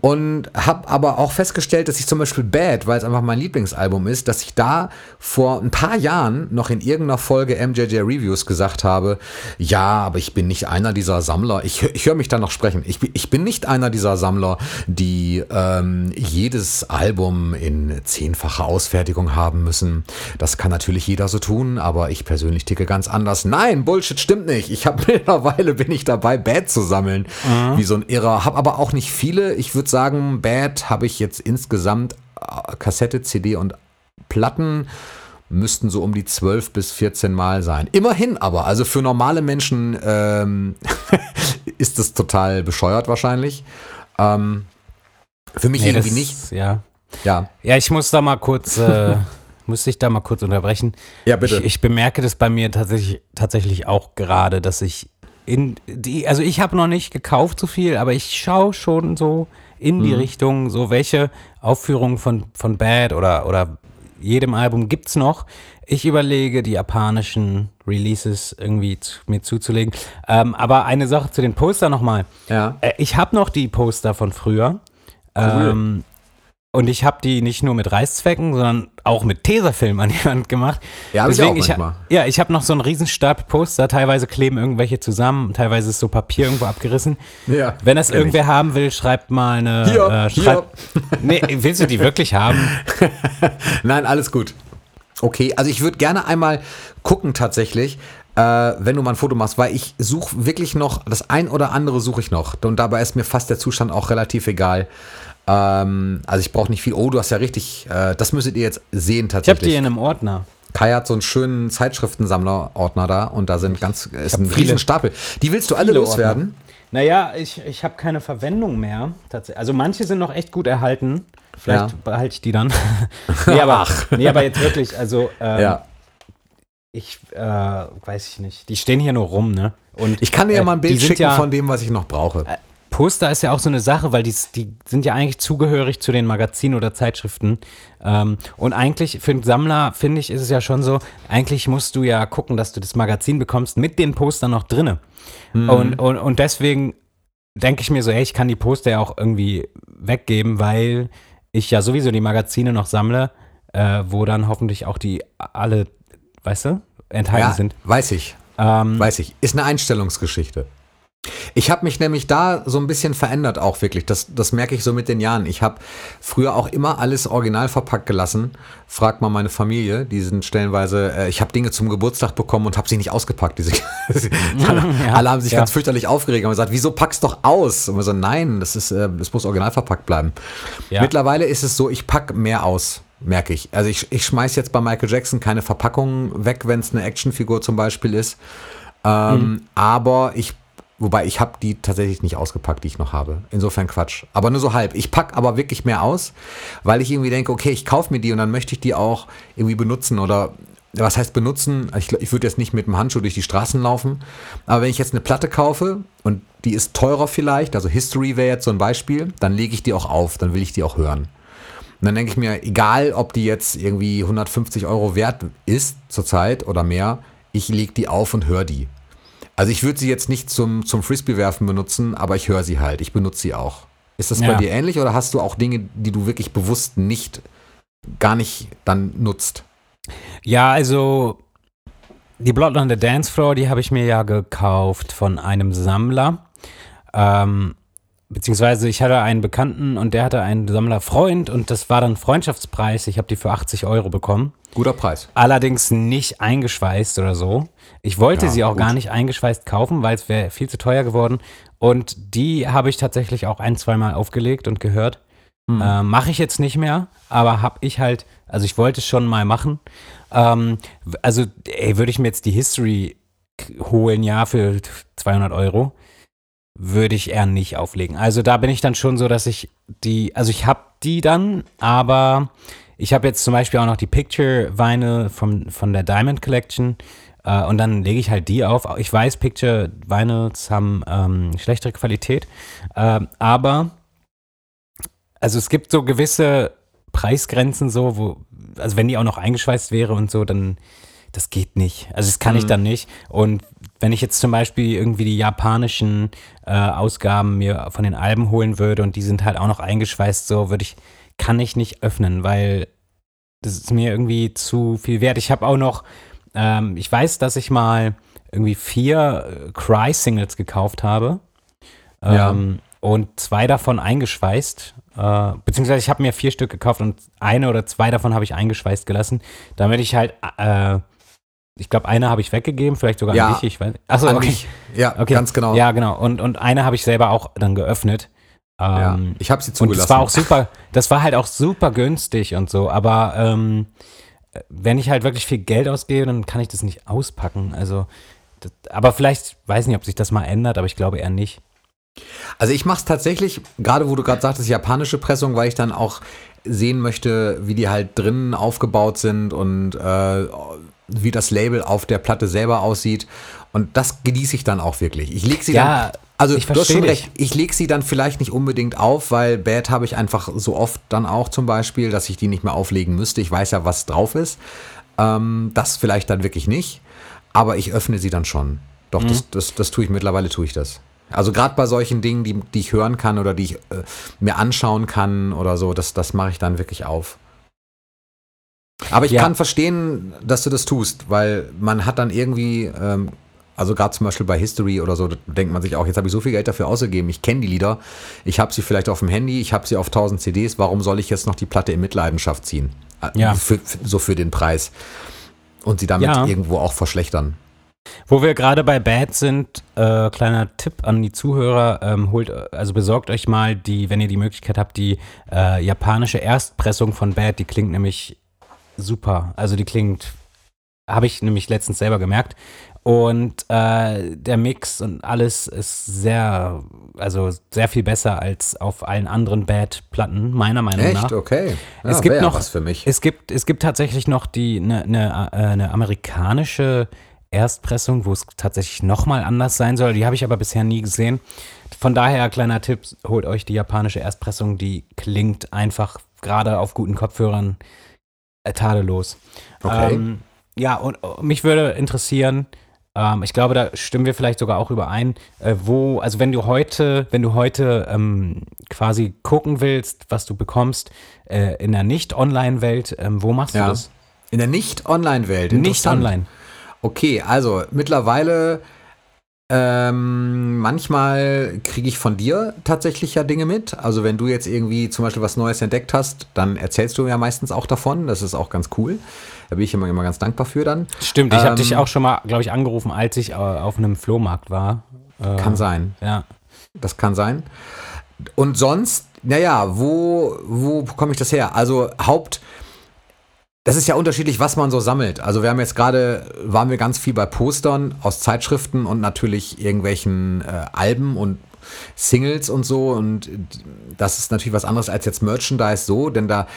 B: und habe aber auch festgestellt, dass ich zum Beispiel Bad, weil es einfach mein Lieblingsalbum ist, dass ich da vor ein paar Jahren noch in irgendeiner Folge MJJ Reviews gesagt habe, ja, aber ich bin nicht einer dieser Sammler, ich, ich höre mich da noch sprechen, ich, bin- ich bin nicht einer dieser Sammler, die ähm, jedes Album in zehnfacher Ausfertigung haben müssen. Das kann natürlich jeder so tun, aber ich persönlich ticke ganz anders. Nein, Bullshit stimmt nicht. Ich habe mittlerweile bin ich dabei, Bad zu sammeln, wie so ein Irrer. Habe aber auch nicht viele. Ich würde sagen, Bad habe ich jetzt insgesamt äh, Kassette, CD und Platten müssten so um die 12 bis 14 Mal sein. Immerhin aber, also für normale Menschen ähm, ist das total bescheuert wahrscheinlich. Ähm, für mich
C: Nee,
B: irgendwie
C: das-
B: nicht.
C: Ja.
B: Ja,
C: Ja, ich muss da mal kurz, äh, muss ich da mal kurz unterbrechen.
B: Ja, bitte.
C: Ich, ich bemerke das bei mir tatsächlich, tatsächlich auch gerade, dass ich in die, also ich habe noch nicht gekauft so viel, aber ich schaue schon so in
B: Mhm.
C: die Richtung, so welche Aufführungen von, von Bad oder, oder jedem Album gibt's noch. Ich überlege, die japanischen Releases irgendwie zu, mir zuzulegen. Ähm, aber eine Sache zu den Poster nochmal.
B: ja.
C: Äh, Ich habe noch die Poster von früher. Ähm, und ich habe die nicht nur mit Reißzwecken, sondern auch mit Tesafilm an die Wand gemacht.
B: Ja, hab ich auch manchmal.
C: ja, ich habe noch so einen Riesenstab Poster. Teilweise kleben irgendwelche zusammen, teilweise ist so Papier irgendwo abgerissen.
B: Ja,
C: Wenn das irgendwer haben will, schreibt mal eine.
B: Hier,
C: äh, schreibt, Nee, willst du die wirklich haben?
B: Nein, alles gut. Okay, also ich würde gerne einmal gucken tatsächlich, äh, wenn du mal ein Foto machst, weil ich suche wirklich noch, das ein oder andere suche ich noch. Und dabei ist mir fast der Zustand auch relativ egal. Ähm, also ich brauche nicht viel. Oh, du hast ja richtig, äh, das müsstet ihr jetzt sehen
C: Ich habe
B: tatsächlich.
C: die in einem Ordner.
B: Kai hat so einen schönen Zeitschriftensammler-Ordner da und da sind ganz, ist ein riesen Stapel. Die willst du alle loswerden?
C: Naja, ich, ich habe keine Verwendung mehr. Tatsächlich. Also manche sind noch echt gut erhalten. Vielleicht
B: Ja.
C: behalte ich die dann. nee, aber, nee, aber jetzt wirklich, also ähm,
B: Ja.
C: ich äh, weiß ich nicht. Die stehen hier nur rum, ne? Und
B: Ich kann dir ja
C: äh,
B: mal ein Bild schicken
C: ja,
B: von dem, was ich noch brauche.
C: Poster ist ja auch so eine Sache, weil die, die sind ja eigentlich zugehörig zu den Magazinen oder Zeitschriften. Ähm, und eigentlich für einen Sammler, finde ich, ist es ja schon so, eigentlich musst du ja gucken, dass du das Magazin bekommst mit den Postern noch drinne.
B: Mhm.
C: Und, und, und deswegen denke ich mir so, ey, ich kann die Poster ja auch irgendwie weggeben, weil ich ja sowieso die Magazine noch sammle, äh, wo dann hoffentlich auch die alle, weißt du, enthalten
B: Ja,
C: sind.
B: weiß ich.
C: Ähm,
B: Weiß ich. Ist eine Einstellungsgeschichte. Ich habe mich nämlich da so ein bisschen verändert auch wirklich. Das, das merke ich so mit den Jahren. Ich habe früher auch immer alles original verpackt gelassen. Frag mal meine Familie, die sind stellenweise, äh, ich habe Dinge zum Geburtstag bekommen und habe sie nicht ausgepackt. Diese, alle, alle haben sich
C: ja.
B: ganz fürchterlich aufgeregt und gesagt, wieso packst doch aus? Und wir so, nein, das ist, äh, das muss original verpackt bleiben.
C: Ja.
B: Mittlerweile ist es so, ich pack mehr aus. merke ich. Also ich, ich schmeiß jetzt bei Michael Jackson keine Verpackung weg, wenn es eine Actionfigur zum Beispiel ist. Ähm, mhm. Aber ich, wobei ich habe die tatsächlich nicht ausgepackt, die ich noch habe. Insofern Quatsch. Aber nur so halb. Ich packe aber wirklich mehr aus, weil ich irgendwie denke, okay, ich kaufe mir die und dann möchte ich die auch irgendwie benutzen oder was heißt benutzen? Ich, ich würde jetzt nicht mit dem Handschuh durch die Straßen laufen, aber wenn ich jetzt eine Platte kaufe und die ist teurer vielleicht, also History wäre jetzt so ein Beispiel, dann lege ich die auch auf, dann will ich die auch hören. Und dann denke ich mir, egal ob die jetzt irgendwie 150 Euro wert ist zurzeit oder mehr, ich lege die auf und höre die. Also ich würde sie jetzt nicht zum, zum Frisbee-Werfen benutzen, aber ich höre sie halt. Ich benutze sie auch. Ist das ja. bei dir ähnlich oder hast du auch Dinge, die du wirklich bewusst nicht, gar nicht dann nutzt?
C: Ja, also die Blood on the Dance Floor, die habe ich mir ja gekauft von einem Sammler. Ähm, beziehungsweise ich hatte einen Bekannten und der hatte einen Sammlerfreund und das war dann Freundschaftspreis. Ich habe die für 80 Euro bekommen.
B: Guter Preis.
C: Allerdings nicht eingeschweißt oder so. Ich wollte ja, sie auch gut. gar nicht eingeschweißt kaufen, weil es wäre viel zu teuer geworden. Und die habe ich tatsächlich auch ein, zweimal aufgelegt und gehört. Hm. Äh, Mache ich jetzt nicht mehr, aber habe ich halt, also ich wollte es schon mal machen. Ähm, also, ey, würde ich mir jetzt die History holen, ja, für 200 Euro würde ich eher nicht auflegen. Also da bin ich dann schon so, dass ich die, also ich habe die dann, aber ich habe jetzt zum Beispiel auch noch die Picture-Weine von, von der Diamond Collection äh, und dann lege ich halt die auf. Ich weiß, Picture-Weine haben ähm, schlechtere Qualität, äh, aber also es gibt so gewisse Preisgrenzen so, wo, also wenn die auch noch eingeschweißt wäre und so, dann das geht nicht. Also das kann mhm. ich dann nicht. Und wenn ich jetzt zum Beispiel irgendwie die japanischen äh, Ausgaben mir von den Alben holen würde und die sind halt auch noch eingeschweißt, so würde ich, kann ich nicht öffnen, weil das ist mir irgendwie zu viel wert. Ich habe auch noch, ähm, ich weiß, dass ich mal irgendwie vier äh, Cry-Singles gekauft habe. Ähm, ja. Und zwei davon eingeschweißt. Äh, beziehungsweise ich habe mir vier Stück gekauft und eine oder zwei davon habe ich eingeschweißt gelassen, damit ich halt äh, ich glaube, eine habe ich weggegeben, vielleicht sogar
B: ja,
C: an dich. Ich weiß. Achso,
B: okay. Mich. Ja, okay. ganz genau.
C: Ja, genau. Und, und eine habe ich selber auch dann geöffnet.
B: Ähm, ja, ich habe sie zugelassen.
C: Und das war auch super, das war halt auch super günstig und so, aber ähm, wenn ich halt wirklich viel Geld ausgebe, dann kann ich das nicht auspacken. Also, das, aber vielleicht, weiß nicht, ob sich das mal ändert, aber ich glaube eher nicht.
B: Also ich mache es tatsächlich, gerade wo du gerade sagtest, japanische Pressung, weil ich dann auch sehen möchte, wie die halt drinnen aufgebaut sind und äh, wie das Label auf der Platte selber aussieht. Und das genieße ich dann auch wirklich. Ich lege sie ja, dann. Also du hast schon recht, ich lege sie dann vielleicht nicht unbedingt auf, weil Bad habe ich einfach so oft dann auch zum Beispiel, dass ich die nicht mehr auflegen müsste. Ich weiß ja, was drauf ist. Ähm, das vielleicht dann wirklich nicht. Aber ich öffne sie dann schon. Doch, mhm. das, das, das tue ich mittlerweile, tue ich das. Also gerade bei solchen Dingen, die, die ich hören kann oder die ich äh, mir anschauen kann oder so, das, das mache ich dann wirklich auf. Aber ich ja. kann verstehen, dass du das tust, weil man hat dann irgendwie, ähm, also gerade zum Beispiel bei History oder so, denkt man sich auch, jetzt habe ich so viel Geld dafür ausgegeben, ich kenne die Lieder, ich habe sie vielleicht auf dem Handy, ich habe sie auf 1000 CDs, warum soll ich jetzt noch die Platte in Mitleidenschaft ziehen?
C: Äh, ja.
B: Für, so für den Preis. Und sie damit ja. irgendwo auch verschlechtern.
C: Wo wir gerade bei Bad sind, äh, kleiner Tipp an die Zuhörer, ähm, holt, also besorgt euch mal die, wenn ihr die Möglichkeit habt, die äh, japanische Erstpressung von Bad, die klingt nämlich super. Also die klingt, habe ich nämlich letztens selber gemerkt. Und äh, der Mix und alles ist sehr, also sehr viel besser als auf allen anderen Bad-Platten, meiner Meinung
B: Echt?
C: nach.
B: Echt? Okay.
C: Ja, es gibt noch was für mich. Es gibt, es gibt tatsächlich noch die eine ne, äh, ne amerikanische Erstpressung, wo es tatsächlich nochmal anders sein soll. Die habe ich aber bisher nie gesehen. Von daher, kleiner Tipp, holt euch die japanische Erstpressung. Die klingt einfach gerade auf guten Kopfhörern äh, tadellos.
B: Okay. Ähm,
C: ja, und uh, mich würde interessieren, ähm, ich glaube, da stimmen wir vielleicht sogar auch überein, äh, wo, also wenn du heute, wenn du heute ähm, quasi gucken willst, was du bekommst äh, in der Nicht-Online-Welt, ähm, wo machst ja. du das?
B: In der Nicht-Online-Welt?
C: Nicht online.
B: Okay, also mittlerweile ähm, manchmal kriege ich von dir tatsächlich ja Dinge mit. Also wenn du jetzt irgendwie zum Beispiel was Neues entdeckt hast, dann erzählst du ja meistens auch davon. Das ist auch ganz cool. Da bin ich immer, immer ganz dankbar für dann.
C: Stimmt, ich ähm, habe dich auch schon mal, glaube ich, angerufen, als ich äh, auf einem Flohmarkt war.
B: Äh, kann sein.
C: Ja.
B: Das kann sein. Und sonst, naja, wo, wo bekomme ich das her? Also Haupt Das ist ja unterschiedlich, was man so sammelt. Also wir haben jetzt gerade, waren wir ganz viel bei Postern aus Zeitschriften und natürlich irgendwelchen äh, Alben und Singles und so. Und das ist natürlich was anderes als jetzt Merchandise so, denn da,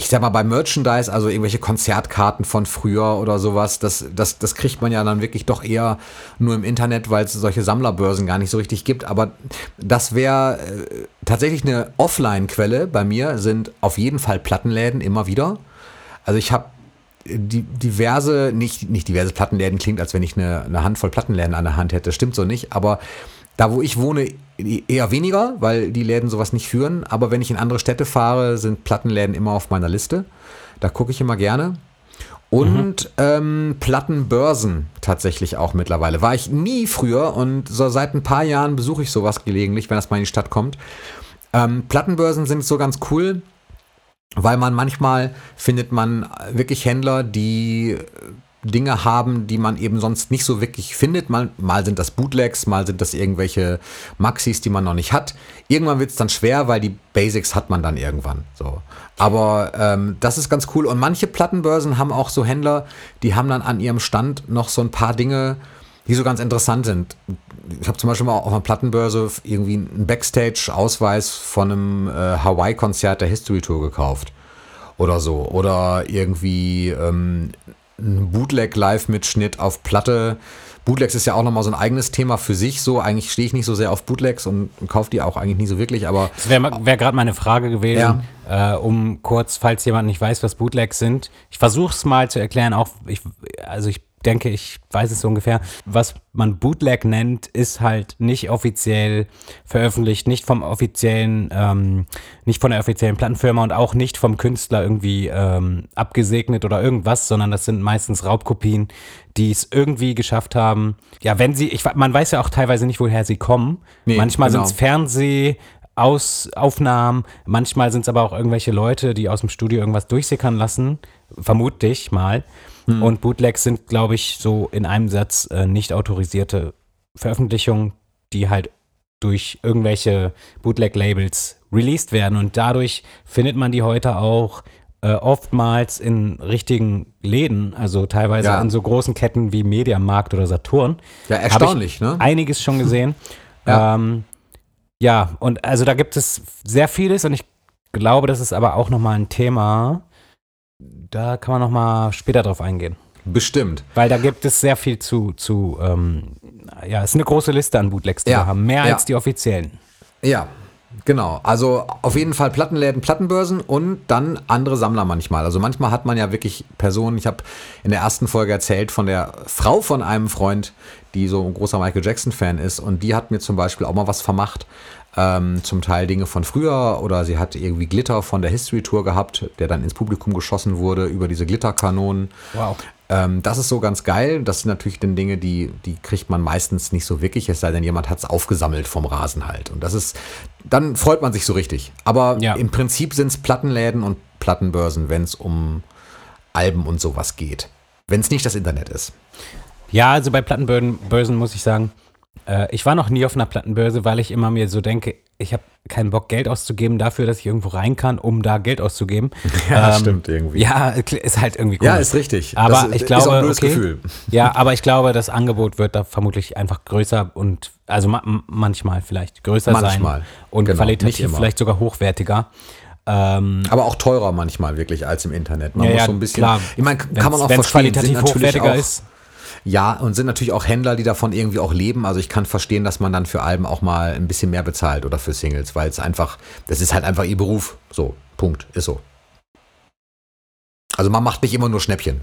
B: ich sag mal, bei Merchandise, also irgendwelche Konzertkarten von früher oder sowas, das, das, das kriegt man ja dann wirklich doch eher nur im Internet, weil es solche Sammlerbörsen gar nicht so richtig gibt. Aber das wäre äh, tatsächlich eine Offline-Quelle bei mir, sind auf jeden Fall Plattenläden immer wieder. Also ich habe die, diverse, nicht, nicht diverse Plattenläden klingt, als wenn ich eine, eine Handvoll Plattenläden an der Hand hätte. Stimmt so nicht, aber da, wo ich wohne, eher weniger, weil die Läden sowas nicht führen. Aber wenn ich in andere Städte fahre, sind Plattenläden immer auf meiner Liste. Da gucke ich immer gerne. Und mhm. ähm, Plattenbörsen tatsächlich auch mittlerweile. War ich nie früher und so seit ein paar Jahren besuche ich sowas gelegentlich, wenn das mal in die Stadt kommt. Ähm, Plattenbörsen sind so ganz cool weil man manchmal findet man wirklich Händler, die Dinge haben, die man eben sonst nicht so wirklich findet. Mal, mal sind das Bootlegs, mal sind das irgendwelche Maxis, die man noch nicht hat. Irgendwann wird es dann schwer, weil die Basics hat man dann irgendwann. So. Aber ähm, das ist ganz cool. Und manche Plattenbörsen haben auch so Händler, die haben dann an ihrem Stand noch so ein paar Dinge, die so ganz interessant sind. Ich habe zum Beispiel mal auf einer Plattenbörse irgendwie einen Backstage-Ausweis von einem äh, Hawaii-Konzert der History Tour gekauft. Oder so. Oder irgendwie ähm, ein Bootleg-Live-Mitschnitt auf Platte. Bootlegs ist ja auch nochmal so ein eigenes Thema für sich. So, eigentlich stehe ich nicht so sehr auf Bootlegs und, und kaufe die auch eigentlich nicht so wirklich, aber.
C: Das wäre wär gerade meine Frage gewesen, ja. äh, um kurz, falls jemand nicht weiß, was Bootlegs sind. Ich versuche es mal zu erklären, auch, ich, also ich denke, ich weiß es so ungefähr. Was man Bootleg nennt, ist halt nicht offiziell veröffentlicht, nicht vom offiziellen, ähm, nicht von der offiziellen Plattenfirma und auch nicht vom Künstler irgendwie ähm, abgesegnet oder irgendwas, sondern das sind meistens Raubkopien, die es irgendwie geschafft haben. Ja, wenn sie, ich, man weiß ja auch teilweise nicht, woher sie kommen. Nee, Manchmal genau. sind es Fernseh, aus Aufnahmen. Manchmal sind es aber auch irgendwelche Leute, die aus dem Studio irgendwas durchsickern lassen, vermute ich mal. Hm. Und Bootlegs sind, glaube ich, so in einem Satz äh, nicht autorisierte Veröffentlichungen, die halt durch irgendwelche Bootleg-Labels released werden. Und dadurch findet man die heute auch äh, oftmals in richtigen Läden, also teilweise ja. in so großen Ketten wie Mediamarkt oder Saturn.
B: Ja, erstaunlich, ne?
C: Einiges schon gesehen. ja. Ähm, ja, und also da gibt es sehr vieles und ich glaube, das ist aber auch nochmal ein Thema, da kann man noch mal später drauf eingehen.
B: Bestimmt.
C: Weil da gibt es sehr viel zu, zu ähm, ja, es ist eine große Liste an Bootlegs, die ja. wir haben. Mehr ja. als die offiziellen.
B: Ja, genau. Also auf jeden Fall Plattenläden, Plattenbörsen und dann andere Sammler manchmal. Also manchmal hat man ja wirklich Personen, ich habe in der ersten Folge erzählt von der Frau von einem Freund, die so ein großer Michael Jackson-Fan ist und die hat mir zum Beispiel auch mal was vermacht ähm, zum Teil Dinge von früher oder sie hat irgendwie Glitter von der History Tour gehabt, der dann ins Publikum geschossen wurde über diese Glitterkanonen. Wow. Ähm, das ist so ganz geil. Das sind natürlich dann Dinge, die, die kriegt man meistens nicht so wirklich, es sei denn, jemand hat es aufgesammelt vom Rasen halt. Und das ist, dann freut man sich so richtig. Aber ja. im Prinzip sind es Plattenläden und Plattenbörsen, wenn es um Alben und sowas geht. Wenn es nicht das Internet ist.
C: Ja, also bei Plattenbörsen muss ich sagen, äh, ich war noch nie auf einer Plattenbörse, weil ich immer mir so denke, ich habe keinen Bock, Geld auszugeben dafür, dass ich irgendwo rein kann, um da Geld auszugeben.
B: Ja, ähm, stimmt irgendwie.
C: Ja, ist halt irgendwie cool.
B: Ja, ist richtig.
C: Aber das ich glaube, auch ein okay, Gefühl. Ja, aber ich glaube, das Angebot wird da vermutlich einfach größer und also ma manchmal vielleicht größer manchmal, sein und genau, qualitativ vielleicht sogar hochwertiger.
B: Ähm, aber auch teurer manchmal wirklich als im Internet.
C: Man ja, muss so ein bisschen. Klar,
B: ich meine, kann man auch verstehen. qualitativ hochwertiger ist ja, und sind natürlich auch Händler, die davon irgendwie auch leben. Also ich kann verstehen, dass man dann für Alben auch mal ein bisschen mehr bezahlt oder für Singles, weil es einfach, das ist halt einfach ihr Beruf. So, Punkt, ist so. Also man macht nicht immer nur Schnäppchen.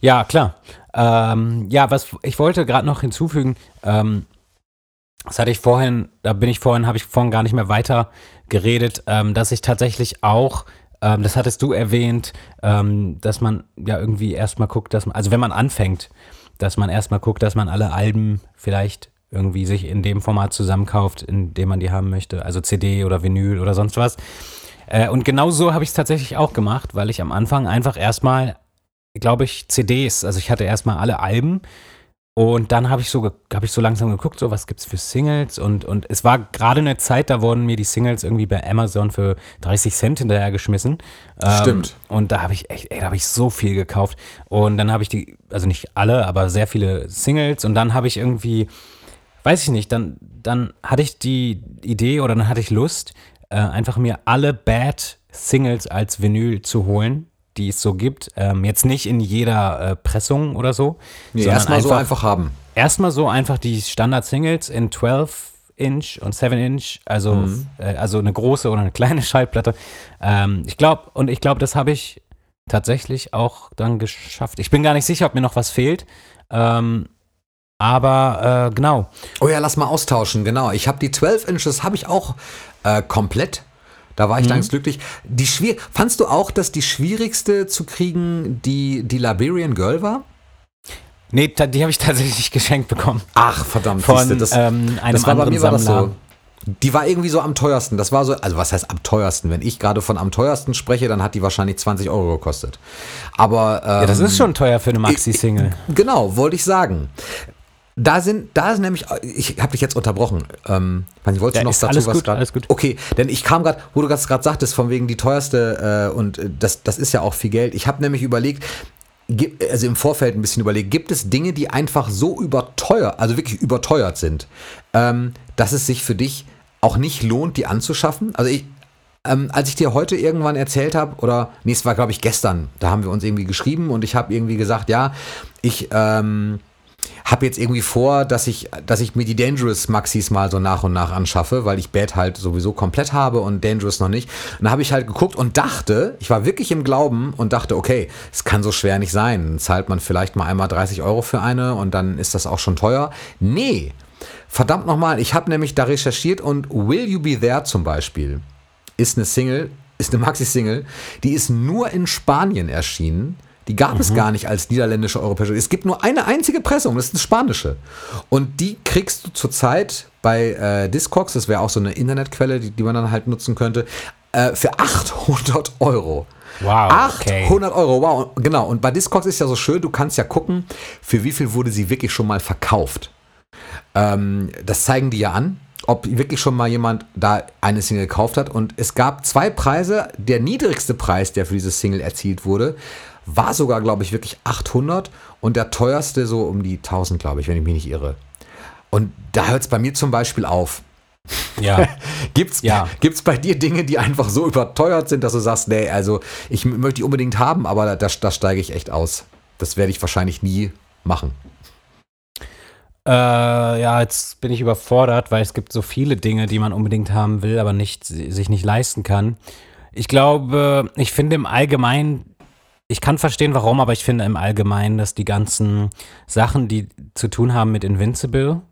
C: Ja, klar. Ähm, ja, was ich wollte gerade noch hinzufügen, ähm, das hatte ich vorhin, da bin ich vorhin, habe ich vorhin gar nicht mehr weiter geredet, ähm, dass ich tatsächlich auch ähm, das hattest du erwähnt, ähm, dass man ja irgendwie erstmal guckt, dass man, also wenn man anfängt, dass man erstmal guckt, dass man alle Alben vielleicht irgendwie sich in dem Format zusammenkauft, in dem man die haben möchte, also CD oder Vinyl oder sonst was. Äh, und genau so habe ich es tatsächlich auch gemacht, weil ich am Anfang einfach erstmal, glaube ich, CDs, also ich hatte erstmal alle Alben Und dann habe ich so, habe ich so langsam geguckt, so was gibt's für Singles und, und es war gerade eine Zeit, da wurden mir die Singles irgendwie bei Amazon für 30 Cent hinterher geschmissen.
B: Stimmt.
C: Ähm, und da habe ich echt, ey, da habe ich so viel gekauft. Und dann habe ich die, also nicht alle, aber sehr viele Singles und dann habe ich irgendwie, weiß ich nicht, dann, dann hatte ich die Idee oder dann hatte ich Lust, äh, einfach mir alle Bad Singles als Vinyl zu holen die es so gibt. Ähm, jetzt nicht in jeder äh, Pressung oder so.
B: Nee, erstmal so einfach haben.
C: Erstmal so einfach die Standard-Singles in 12 Inch und 7 Inch, also,
B: Mhm.
C: äh, also eine große oder eine kleine Schallplatte. Ähm, ich glaube, und ich glaube, das habe ich tatsächlich auch dann geschafft. Ich bin gar nicht sicher, ob mir noch was fehlt. Ähm, aber äh, genau.
B: Oh ja, lass mal austauschen, genau. Ich habe die 12 Inches, habe ich auch äh, komplett. Da war ich ganz glücklich. Die schwier Fandst du auch, dass die schwierigste zu kriegen die, die Liberian Girl war?
C: Nee, die habe ich tatsächlich geschenkt bekommen.
B: Ach, verdammt.
C: Von
B: siehste, das,
C: ähm, einem
B: das war bei
C: anderen
B: mir war das
C: Sammler.
B: so. Die war irgendwie so am teuersten. Das war so, also was heißt am teuersten? Wenn ich gerade von am teuersten spreche, dann hat die wahrscheinlich 20 Euro gekostet. Aber ähm,
C: Ja, das ist schon teuer für eine Maxi-Single.
B: Genau, wollte ich sagen. Da sind, da ist nämlich, ich habe dich jetzt unterbrochen. Ähm, weiß nicht, wolltest
C: Ja,
B: noch dazu was
C: gut, alles gut.
B: Okay, denn ich kam gerade, wo du das gerade sagtest, von wegen die teuerste äh, und äh, das, das ist ja auch viel Geld. Ich habe nämlich überlegt, also im Vorfeld ein bisschen überlegt, gibt es Dinge, die einfach so überteuert, also wirklich überteuert sind, ähm, dass es sich für dich auch nicht lohnt, die anzuschaffen? Also ich, ähm, als ich dir heute irgendwann erzählt habe, oder nee, es war glaube ich gestern, da haben wir uns irgendwie geschrieben und ich habe irgendwie gesagt, ja, ich ähm, habe jetzt irgendwie vor, dass ich, dass ich mir die Dangerous Maxis mal so nach und nach anschaffe, weil ich Bad halt sowieso komplett habe und Dangerous noch nicht. Und da habe ich halt geguckt und dachte, ich war wirklich im Glauben und dachte, okay, es kann so schwer nicht sein. Dann zahlt man vielleicht mal einmal 30 Euro für eine und dann ist das auch schon teuer. Nee, verdammt nochmal, ich habe nämlich da recherchiert und Will You Be There zum Beispiel ist eine Single, ist eine Maxi-Single, die ist nur in Spanien erschienen. Die gab es gar nicht als niederländische europäische. Es gibt nur eine einzige Pressung, das ist eine spanische. Und die kriegst du zurzeit bei äh, Discogs, das wäre auch so eine Internetquelle, die, die man dann halt nutzen könnte, äh, für 800 Euro.
C: Wow, okay.
B: 800 Euro, wow. Genau, und bei Discogs ist ja so schön, du kannst ja gucken, für wie viel wurde sie wirklich schon mal verkauft. Ähm, das zeigen die ja an, ob wirklich schon mal jemand da eine Single gekauft hat. Und es gab zwei Preise. Der niedrigste Preis, der für diese Single erzielt wurde, war sogar, glaube ich, wirklich 800 und der teuerste so um die 1000, glaube ich, wenn ich mich nicht irre. Und da hört es bei mir zum Beispiel auf.
C: Ja.
B: Gibt's,
C: Ja.
B: gibt's bei dir Dinge, die einfach so überteuert sind, dass du sagst, nee, also ich möchte die unbedingt haben, aber da, da, da steige ich echt aus. Das werde ich wahrscheinlich nie machen.
C: Äh, ja, jetzt bin ich überfordert, weil es gibt so viele Dinge, die man unbedingt haben will, aber nicht, sich nicht leisten kann. Ich glaube, ich finde im Allgemeinen, ich kann verstehen, warum, aber ich finde im Allgemeinen, dass die ganzen Sachen, die zu tun haben mit Invincible,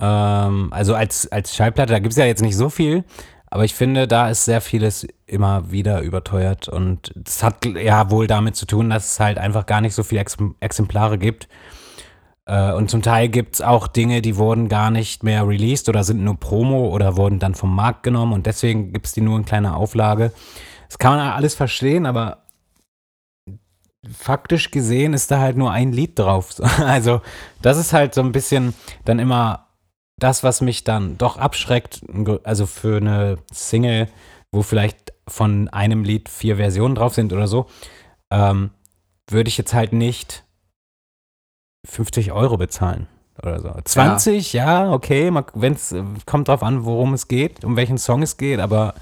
C: ähm, also als, als Schallplatte, da gibt es ja jetzt nicht so viel, aber ich finde, da ist sehr vieles immer wieder überteuert und es hat ja wohl damit zu tun, dass es halt einfach gar nicht so viele Ex Exemplare gibt. Äh, Und zum Teil gibt es auch Dinge, die wurden gar nicht mehr released oder sind nur Promo oder wurden dann vom Markt genommen und deswegen gibt es die nur in kleiner Auflage. Das kann man alles verstehen, aber faktisch gesehen ist da halt nur ein Lied drauf. So, Also das ist halt so ein bisschen dann immer das, was mich dann doch abschreckt. Also für eine Single, wo vielleicht von einem Lied vier Versionen drauf sind oder so, ähm, würde ich jetzt halt nicht 50 Euro bezahlen oder so. 20, ja, okay, wenn es kommt drauf an, worum es geht, um welchen Song es geht, aber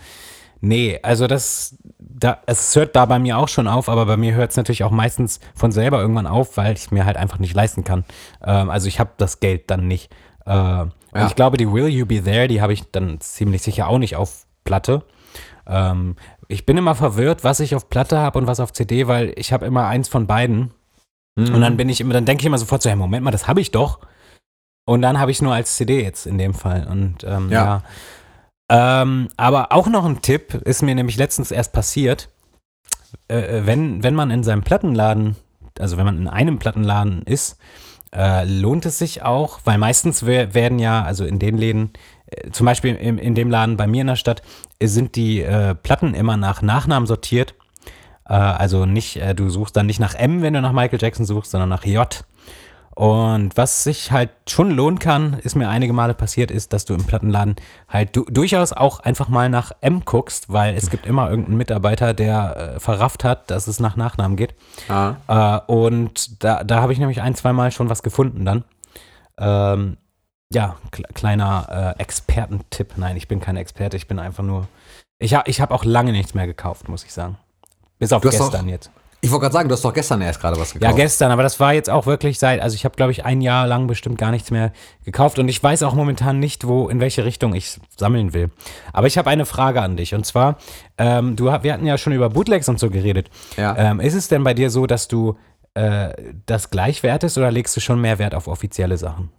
C: nee, also das, da, es hört da bei mir auch schon auf, aber bei mir hört es natürlich auch meistens von selber irgendwann auf, weil ich mir halt einfach nicht leisten kann. Ähm, also ich habe das Geld dann nicht. Äh, Und
B: Ja.
C: ich glaube, die Will You Be There, die habe ich dann ziemlich sicher auch nicht auf Platte. Ähm, ich bin immer verwirrt, was ich auf Platte habe und was auf CD, weil ich habe immer eins von beiden.
B: Mhm.
C: Und dann bin ich immer, dann denke ich immer sofort so, hey, Moment mal, das habe ich doch. Und dann habe ich nur als CD jetzt in dem Fall. Und ähm,
B: Ja.
C: ja. Ähm, aber auch noch ein Tipp, ist mir nämlich letztens erst passiert. Äh, äh, wenn, wenn man in seinem Plattenladen, also wenn man in einem Plattenladen ist, äh, lohnt es sich auch, weil meistens wer- werden ja, also in den Läden, äh, zum Beispiel in, in dem Laden bei mir in der Stadt, äh, sind die äh, Platten immer nach Nachnamen sortiert. Also nicht, du suchst dann nicht nach M, wenn du nach Michael Jackson suchst, sondern nach J. Und was sich halt schon lohnen kann, ist mir einige Male passiert, ist, dass du im Plattenladen halt du, durchaus auch einfach mal nach M guckst, weil es gibt immer irgendeinen Mitarbeiter, der äh, verrafft hat, dass es nach Nachnamen geht.
B: Ah.
C: Äh, und da, da habe ich nämlich ein, zwei Mal schon was gefunden dann. Ähm, ja, kle kleiner äh, Expertentipp. Nein, ich bin kein Experte, ich bin einfach nur. Ich, ha ich habe auch lange nichts mehr gekauft, muss ich sagen. Bis auf gestern
B: doch-
C: jetzt.
B: Ich wollte gerade sagen, du hast doch gestern erst gerade was
C: Ja,
B: gekauft.
C: gestern, aber das war jetzt auch wirklich seit, also ich habe, glaube ich, ein Jahr lang bestimmt gar nichts mehr gekauft und ich weiß auch momentan nicht, wo, in welche Richtung ich sammeln will. Aber ich habe eine Frage an dich und zwar, ähm, du, wir hatten ja schon über Bootlegs und so geredet.
B: Ja.
C: Ähm, ist es denn bei dir so, dass du äh, das gleich wertest oder legst du schon mehr Wert auf offizielle Sachen?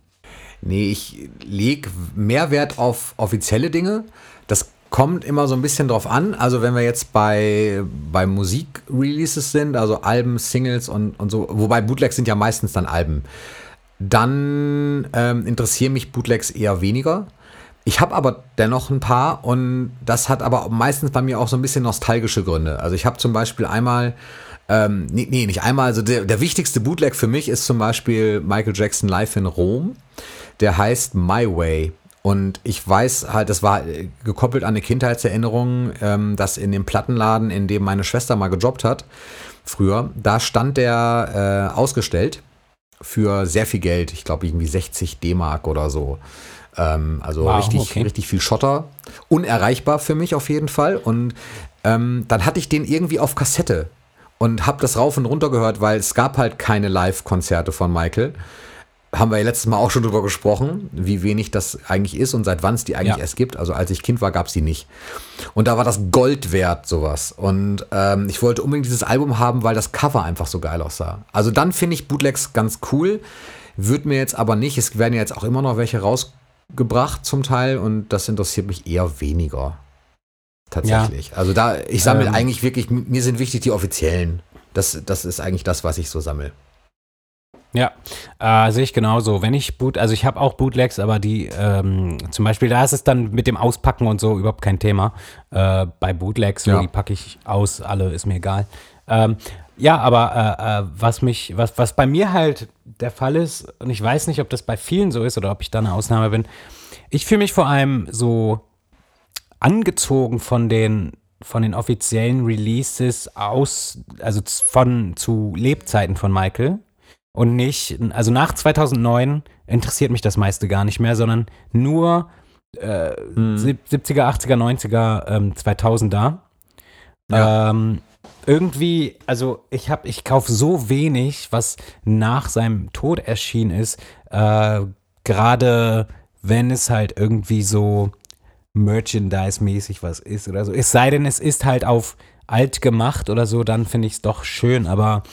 B: Nee, ich lege mehr Wert auf offizielle Dinge. Das kommt immer so ein bisschen drauf an. Also wenn wir jetzt bei, bei Musik-Releases sind, also Alben, Singles und, und so, wobei Bootlegs sind ja meistens dann Alben, dann ähm, interessieren mich Bootlegs eher weniger. Ich habe aber dennoch ein paar und das hat aber meistens bei mir auch so ein bisschen nostalgische Gründe. Also ich habe zum Beispiel einmal, ähm, nee, nee, nicht einmal, also der, der wichtigste Bootleg für mich ist zum Beispiel Michael Jackson Live in Rom. Der heißt My Way. Und ich weiß halt, das war äh, gekoppelt an eine Kindheitserinnerung, ähm, dass in dem Plattenladen, in dem meine Schwester mal gejobbt hat, früher, da stand der äh, ausgestellt für sehr viel Geld. Ich glaube, irgendwie 60 D-Mark oder so. Ähm, also
C: Wow,
B: richtig,
C: okay.
B: richtig viel Schotter. Unerreichbar für mich auf jeden Fall. Und ähm, dann hatte ich den irgendwie auf Kassette und habe das rauf und runter gehört, weil es gab halt keine Live-Konzerte von Michael. Haben wir ja letztes Mal auch schon drüber gesprochen, wie wenig das eigentlich ist und seit wann es die eigentlich
C: Ja.
B: erst gibt. Also als ich Kind war, gab es die nicht. Und da war das Gold wert, sowas. Und ähm, ich wollte unbedingt dieses Album haben, weil das Cover einfach so geil aussah. Also dann finde ich Bootlegs ganz cool. Wird mir jetzt aber nicht. Es werden ja jetzt auch immer noch welche rausgebracht zum Teil und das interessiert mich eher weniger. Tatsächlich. Also da, ich sammle
C: Ähm.
B: eigentlich wirklich, mir sind wichtig die offiziellen. Das, das ist eigentlich das, was ich so sammle.
C: Ja, äh, sehe ich genauso. Wenn ich Boot, also ich habe auch Bootlegs, aber die, ähm, zum Beispiel, da ist es dann mit dem Auspacken und so überhaupt kein Thema. Äh, bei Bootlegs,
B: Ja.
C: die packe ich aus, alle ist mir egal. Ähm, ja, aber äh, äh, was mich, was, was bei mir halt der Fall ist, und ich weiß nicht, ob das bei vielen so ist oder ob ich da eine Ausnahme bin, ich fühle mich vor allem so angezogen von den von den offiziellen Releases aus, also von zu Lebzeiten von Michael und nicht, also nach 2009 interessiert mich das meiste gar nicht mehr, sondern nur äh, sieb- 70er, 80er, 90er, ähm, 2000er.
B: Ja.
C: Ähm, irgendwie, also ich habe, ich kaufe so wenig, was nach seinem Tod erschienen ist, äh, gerade wenn es halt irgendwie so Merchandise-mäßig was ist oder so. Es sei denn, es ist halt auf alt gemacht oder so, dann finde ich es doch schön, aber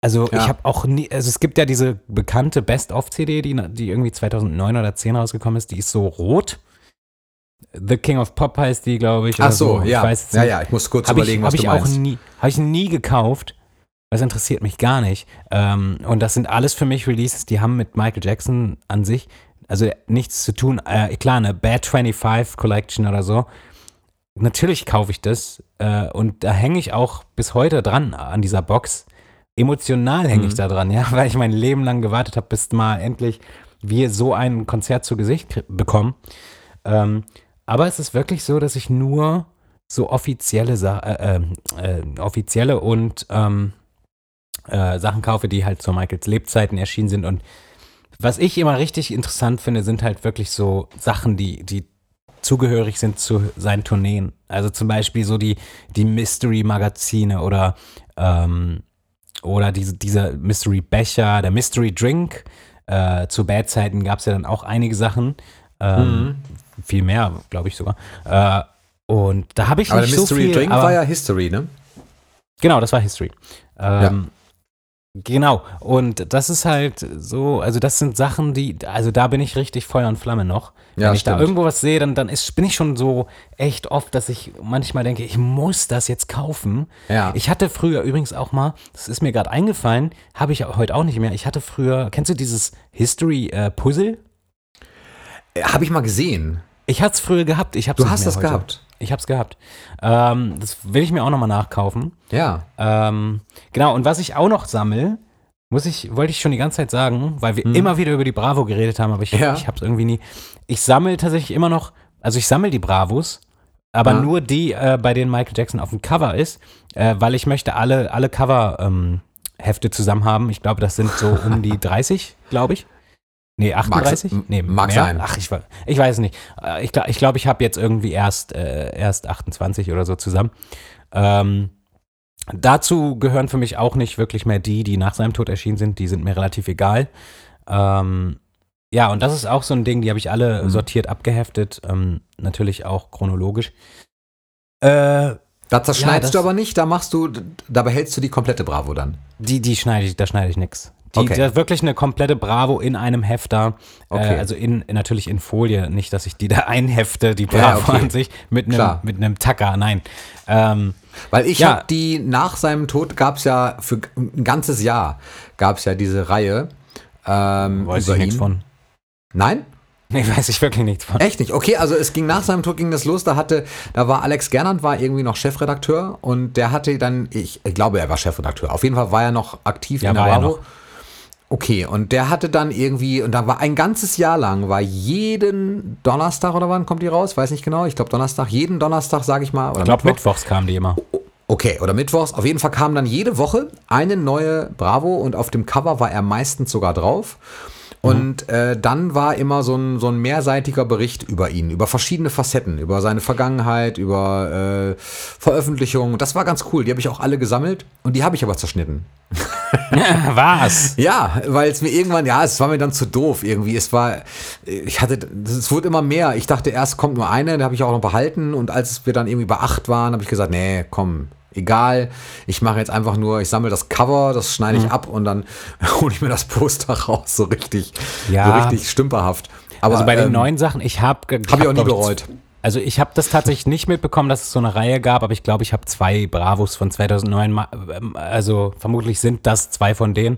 C: also
B: Ja.
C: ich habe auch nie, also es gibt ja diese bekannte Best-of-CD, die, die irgendwie 2009 oder 10 rausgekommen ist, die ist so rot. The King of Pop heißt die, glaube ich.
B: Ach so,
C: Ich
B: ja.
C: weiß jetzt
B: ja,
C: nicht.
B: ja, ich muss kurz
C: ich,
B: überlegen,
C: hab
B: was
C: ich
B: du
C: auch
B: meinst.
C: nie, habe ich nie gekauft. Das interessiert mich gar nicht. Ähm, und das sind alles für mich Releases, die haben mit Michael Jackson an sich also nichts zu tun. Äh, klar, eine Bad 25 Collection oder so. Natürlich kaufe ich das äh, und da hänge ich auch bis heute dran an dieser Box. Emotional hänge ich
B: Mhm.
C: da dran, ja, weil ich mein Leben lang gewartet habe, bis mal endlich wir so ein Konzert zu Gesicht bekommen. Ähm, aber es ist wirklich so, dass ich nur so offizielle, Sa äh, ähm, äh, offizielle und ähm, äh, Sachen kaufe, die halt zu Michaels Lebzeiten erschienen sind. Und was ich immer richtig interessant finde, sind halt wirklich so Sachen, die, die zugehörig sind zu seinen Tourneen. Also zum Beispiel so die, die Mystery-Magazine oder, ähm, oder diese, dieser Mystery-Becher, der Mystery-Drink. Äh, zu Bad-Zeiten gab es ja dann auch einige Sachen. Ähm, Viel mehr, glaube ich sogar. Äh, und da habe ich
B: Aber der
C: nicht so
B: Mystery
C: viel,
B: Drink
C: aber-
B: war ja History, ne?
C: Genau, das war History. Ähm, Genau, und das ist halt so, also das sind Sachen, die, also da bin ich richtig Feuer und Flamme noch. Wenn
B: Ja,
C: ich da
B: stimmt.
C: irgendwo was sehe, dann, dann ist, bin ich schon so echt oft, dass ich manchmal denke, ich muss das jetzt kaufen.
B: Ja.
C: Ich hatte früher übrigens auch mal, das ist mir gerade eingefallen, habe ich heute auch nicht mehr. Ich hatte früher, kennst du dieses History-Puzzle?
B: Habe ich mal gesehen.
C: ich hatte es früher gehabt. Ich hab's
B: Du
C: nicht
B: hast das
C: heute.
B: gehabt.
C: Ich habe es gehabt. Ähm, das will ich mir auch nochmal nachkaufen.
B: Ja.
C: Ähm, genau, und was ich auch noch sammle, muss ich, wollte ich schon die ganze Zeit sagen, weil wir
B: Mhm.
C: immer wieder über die Bravo geredet haben, aber ich,
B: Ja.
C: ich habe es irgendwie nie. Ich sammle tatsächlich immer noch, also ich sammle die Bravos, aber
B: Ja.
C: nur die, äh, bei denen Michael Jackson auf dem Cover ist, äh, weil ich möchte alle, alle Cover ähm, Hefte zusammen haben. Ich glaube, das sind so um die 30, glaube ich. Nee, 38?
B: m-
C: nee,
B: mag
C: mehr?
B: sein.
C: Ach, ich, ich weiß nicht. Äh, Ich glaube, ich, glaub, ich habe jetzt irgendwie erst, äh, erst 28 oder so zusammen. Ähm, dazu gehören für mich auch nicht wirklich mehr die, die nach seinem Tod erschienen sind. Die sind mir relativ egal. Ähm, ja, und das ist auch so ein Ding, die habe ich alle
B: Mhm.
C: sortiert abgeheftet. Ähm, natürlich auch chronologisch. Äh,
B: Da zerschneidest
C: das-
B: du aber nicht, da machst du, da behältst du die komplette Bravo dann.
C: Die, die schneide ich, da schneide ich nix. Die,
B: Okay.
C: da wirklich eine komplette Bravo in einem Hefter.
B: Okay.
C: Äh, also in, natürlich in Folie. Nicht, dass ich die da einhefte, die
B: Ja,
C: Bravo
B: okay.
C: an sich, mit einem, mit einem Tacker. Nein. Ähm,
B: Weil ich
C: Ja.
B: habe die, nach seinem Tod gab es ja für ein ganzes Jahr gab es ja diese Reihe. Ähm,
C: weiß ich nichts
B: ihn.
C: von.
B: Nein?
C: Nee, weiß ich wirklich nichts von.
B: Echt nicht? Okay, also es ging nach seinem Tod ging das los. Da hatte, da war Alex Gernand war irgendwie noch Chefredakteur und der hatte dann, ich, ich glaube, er war Chefredakteur. Auf jeden Fall war er noch aktiv
C: Ja,
B: in der
C: war
B: Bravo. Okay, und der hatte dann irgendwie, und da war ein ganzes Jahr lang, war jeden Donnerstag oder wann kommt die raus? Weiß nicht genau. Ich glaube Donnerstag, jeden Donnerstag, sage ich mal. Oder
C: Ich glaube,
B: Mittwoch.
C: mittwochs kamen die immer.
B: Okay, oder mittwochs. Auf jeden Fall kam dann jede Woche eine neue Bravo und auf dem Cover war er meistens sogar drauf. Und äh, dann war immer so ein, so ein mehrseitiger Bericht über ihn, über verschiedene Facetten, über seine Vergangenheit, über äh, Veröffentlichungen. Das war ganz cool. Die habe ich auch alle gesammelt und die habe ich aber zerschnitten.
C: Was?
B: Ja, weil es mir irgendwann, ja, es war mir dann zu doof irgendwie. Es war, ich hatte, es wurde immer mehr. Ich dachte, erst kommt nur eine, da habe ich auch noch behalten. Und als wir dann irgendwie bei acht waren, habe ich gesagt, nee, komm, egal. Ich mache jetzt einfach nur, ich sammle das Cover, das schneide ich
C: Mhm.
B: ab und dann hole ich mir das Poster raus, so richtig,
C: Ja.
B: so richtig stümperhaft. Aber
C: also bei den
B: ähm,
C: neuen Sachen, ich habe
B: Hab ich auch nie bereut.
C: Also ich habe das tatsächlich nicht mitbekommen, dass es so eine Reihe gab, aber ich glaube, ich habe zwei Bravos von 2009, ma- ähm, also vermutlich sind das zwei von denen.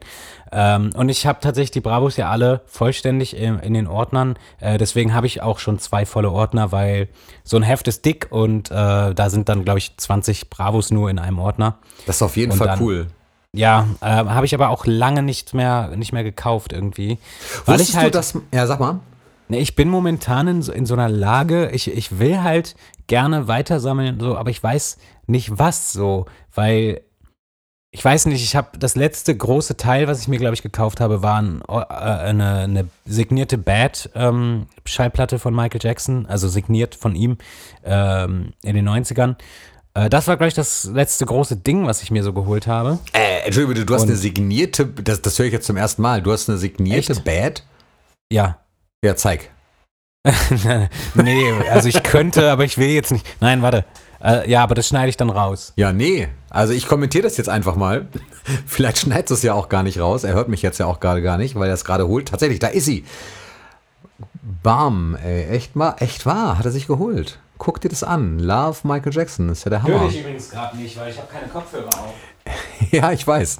C: Ähm, und ich habe tatsächlich die Bravos ja alle vollständig in, den Ordnern. Äh, deswegen habe ich auch schon zwei volle Ordner, weil so ein Heft ist dick und äh, da sind dann, glaube ich, 20 Bravos nur in einem Ordner.
B: das ist auf jeden
C: und
B: Fall
C: dann-
B: cool.
C: Ja, äh, habe ich aber auch lange nicht mehr, nicht mehr gekauft irgendwie. Weil
B: Wusstest
C: ich halt,
B: du das? Ja, sag mal.
C: Ne, ich bin momentan in so, in so einer Lage, ich, ich will halt gerne weitersammeln, so, aber ich weiß nicht was so, weil ich weiß nicht, ich habe das letzte große Teil, was ich mir, glaube ich, gekauft habe, war ein, äh, eine, eine signierte Bad-Schallplatte von Michael Jackson, also signiert von ihm ähm, in den 90ern. Äh, das war, glaube ich, das letzte große Ding, was ich mir so geholt habe.
B: Äh, Entschuldigung, du hast
C: Und-
B: eine signierte, das, das höre ich jetzt zum ersten Mal. Du hast eine signierte
C: Echt?
B: Bad?
C: Ja.
B: Ja, zeig.
C: nee, also ich könnte, aber ich will jetzt nicht. Nein, warte. Äh, ja, aber das schneide ich dann raus.
B: Ja, nee. Also ich kommentiere das jetzt einfach mal. Vielleicht schneidet es ja auch gar nicht raus. Er hört mich jetzt ja auch gerade gar nicht, weil er es gerade holt. Tatsächlich, da ist sie. Bam, ey, echt wahr, echt wahr, hat er sich geholt. Guck dir das an. Love Michael Jackson, ist ja der Hammer.
C: übrigens gerade nicht, weil ich habe keine Kopfhörer auf.
B: Ja, ich weiß.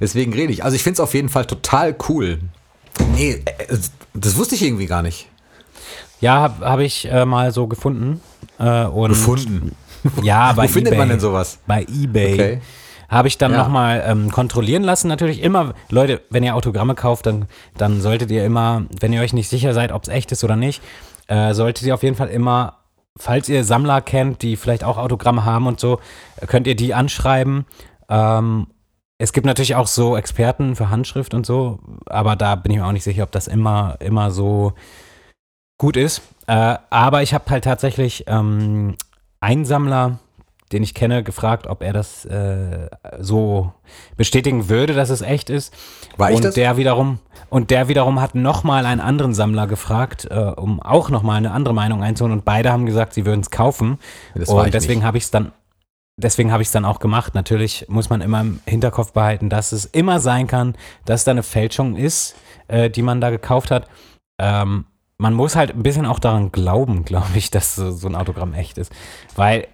B: Deswegen rede ich. Also ich finde es auf jeden Fall total cool. Nee, äh, das wusste ich irgendwie gar nicht.
C: Ja, habe hab ich äh, mal so gefunden. Äh, und
B: Gefunden.
C: Ja, bei
B: Wo findet
C: eBay.
B: man denn sowas?
C: Bei eBay.
B: Okay.
C: Habe ich dann
B: Ja.
C: nochmal ähm, kontrollieren lassen. Natürlich immer, Leute, wenn ihr Autogramme kauft, dann, dann solltet ihr immer, wenn ihr euch nicht sicher seid, ob es echt ist oder nicht, äh, solltet ihr auf jeden Fall immer, falls ihr Sammler kennt, die vielleicht auch Autogramme haben und so, könnt ihr die anschreiben. Ähm, es gibt natürlich auch so Experten für Handschrift und so, aber da bin ich mir auch nicht sicher, ob das immer, immer so gut ist. Äh, aber ich habe halt tatsächlich ähm, einen Sammler, den ich kenne, gefragt, ob er das äh, so bestätigen würde, dass es echt ist.
B: War ich
C: und
B: das?
C: der wiederum und der wiederum hat nochmal einen anderen Sammler gefragt, äh, um auch nochmal eine andere Meinung einzuholen. Und beide haben gesagt, sie würden es kaufen.
B: Das
C: und deswegen habe ich es dann, deswegen habe ich es dann auch gemacht. Natürlich muss man immer im Hinterkopf behalten, dass es immer sein kann, dass da eine Fälschung ist, äh, die man da gekauft hat. Ähm, man muss halt ein bisschen auch daran glauben, glaube ich, dass so, so ein Autogramm echt ist. Weil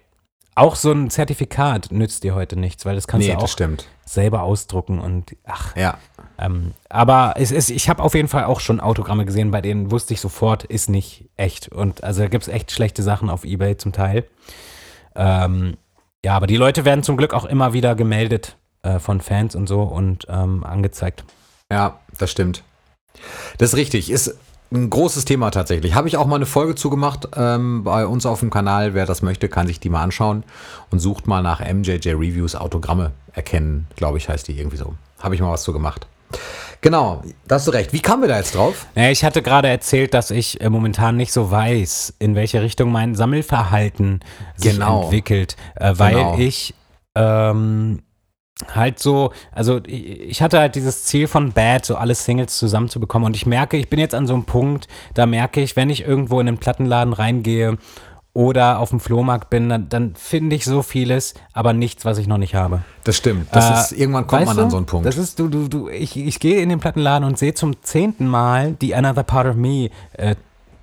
C: auch so ein Zertifikat nützt dir heute nichts, weil das kannst
B: Nee,
C: du auch selber ausdrucken und ach.
B: Ja.
C: Ähm, aber es ist, ich habe auf jeden Fall auch schon Autogramme gesehen, bei denen wusste ich sofort, ist nicht echt. Und also da gibt es echt schlechte Sachen auf Ebay zum Teil. Ähm, ja, aber die Leute werden zum Glück auch immer wieder gemeldet. äh, von Fans und so und ähm, angezeigt.
B: Ja, das stimmt. Das ist richtig. Ist ein großes Thema tatsächlich. Habe ich auch mal eine Folge zugemacht ähm, bei uns auf dem Kanal. Wer das möchte, kann sich die mal anschauen und sucht mal nach MJJ Reviews Autogramme erkennen, glaube ich, heißt die irgendwie so. Habe ich mal was zu gemacht. Genau, da hast du recht. Wie kamen wir da jetzt drauf?
C: Ich hatte gerade erzählt, dass ich äh, momentan nicht so weiß, in welche Richtung mein Sammelverhalten sich
B: Genau.
C: entwickelt, äh, weil
B: Genau.
C: ich ähm, halt so, also ich hatte halt dieses Ziel von Bad, so alle Singles zusammenzubekommen und ich merke, ich bin jetzt an so einem Punkt, da merke ich, wenn ich irgendwo in einen Plattenladen reingehe oder auf dem Flohmarkt bin, dann, dann finde ich so vieles, aber nichts, was ich noch nicht habe.
B: Das stimmt. Das
C: Äh,
B: ist, irgendwann kommt man an
C: du,
B: so einen Punkt.
C: Das ist, du, du, du, ich, ich gehe in den Plattenladen und sehe zum zehnten Mal die Another Part of Me äh,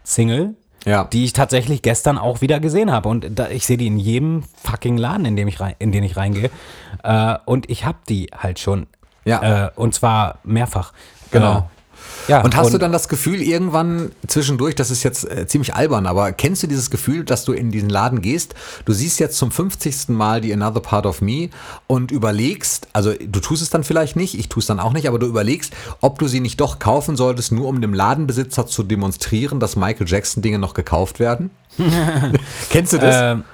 C: Single,
B: ja.
C: die ich tatsächlich gestern auch wieder gesehen habe. Und da, ich sehe die in jedem fucking Laden, in dem ich rein, in den ich reingehe. Äh, und ich habe die halt schon.
B: Ja.
C: Äh, und zwar mehrfach.
B: Genau.
C: Ja,
B: Und hast du dann das Gefühl irgendwann zwischendurch, das ist jetzt äh, ziemlich albern, aber kennst du dieses Gefühl, dass du in diesen Laden gehst, du siehst jetzt zum 50. Mal die Another Part of Me und überlegst, also du tust es dann vielleicht nicht, ich tue es dann auch nicht, aber du überlegst, ob du sie nicht doch kaufen solltest, nur um dem Ladenbesitzer zu demonstrieren, dass Michael Jackson Dinge noch gekauft werden? kennst du das?
C: Ähm,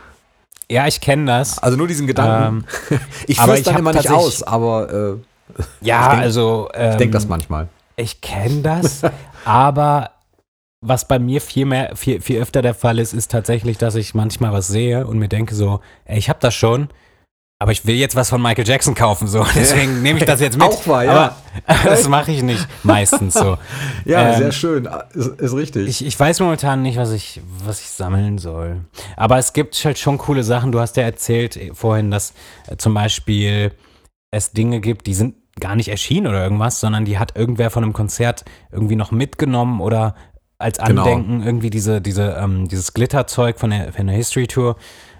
C: ja, ich kenne das.
B: also nur diesen Gedanken. ich
C: aber
B: führe es
C: ich
B: dann immer nicht aus, aber äh,
C: Ja,
B: denk-
C: also. Ähm,
B: ich denke das manchmal.
C: Ich kenne das, aber was bei mir viel mehr, viel, viel öfter der Fall ist, ist tatsächlich, dass ich manchmal was sehe und mir denke so, ey, ich habe das schon, aber ich will jetzt was von Michael Jackson kaufen, so. Deswegen nehme ich das jetzt mit.
B: Auch wahr, ja.
C: Aber das mache ich nicht meistens so.
B: Ja,
C: ähm,
B: sehr schön, ist, ist richtig.
C: Ich, ich weiß momentan nicht, was ich, was ich sammeln soll. Aber es gibt halt schon coole Sachen. Du hast ja erzählt äh, vorhin, dass äh, zum Beispiel es Dinge gibt, die sind gar nicht erschienen oder irgendwas, sondern die hat irgendwer von einem Konzert irgendwie noch mitgenommen oder als
B: Genau.
C: Andenken irgendwie diese, diese, ähm, dieses Glitterzeug von der, von der History Tour.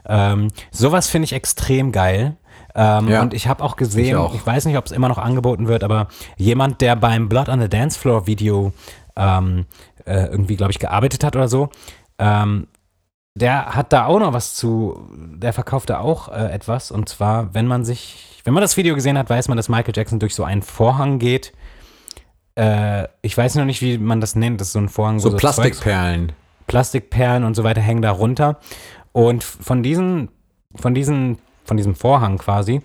C: Ähm, sowas finde ich extrem geil. Ähm,
B: Ja.
C: Und ich habe auch gesehen,
B: Ich auch.
C: ich weiß nicht, ob es immer noch angeboten wird, aber jemand, der beim Blood on the Dance Floor Video ähm, äh, irgendwie, glaube ich, gearbeitet hat oder so, ähm, der hat da auch noch was zu, der verkauft da auch äh, etwas. Und zwar, wenn man sich, wenn man das Video gesehen hat, weiß man, dass Michael Jackson durch so einen Vorhang geht. Äh, ich weiß noch nicht, wie man das nennt. Das ist so ein Vorhang,
B: so
C: Zeugs-
B: Plastikperlen.
C: Plastikperlen und so weiter hängen da runter. Und von diesen, von diesen, von diesem Vorhang quasi,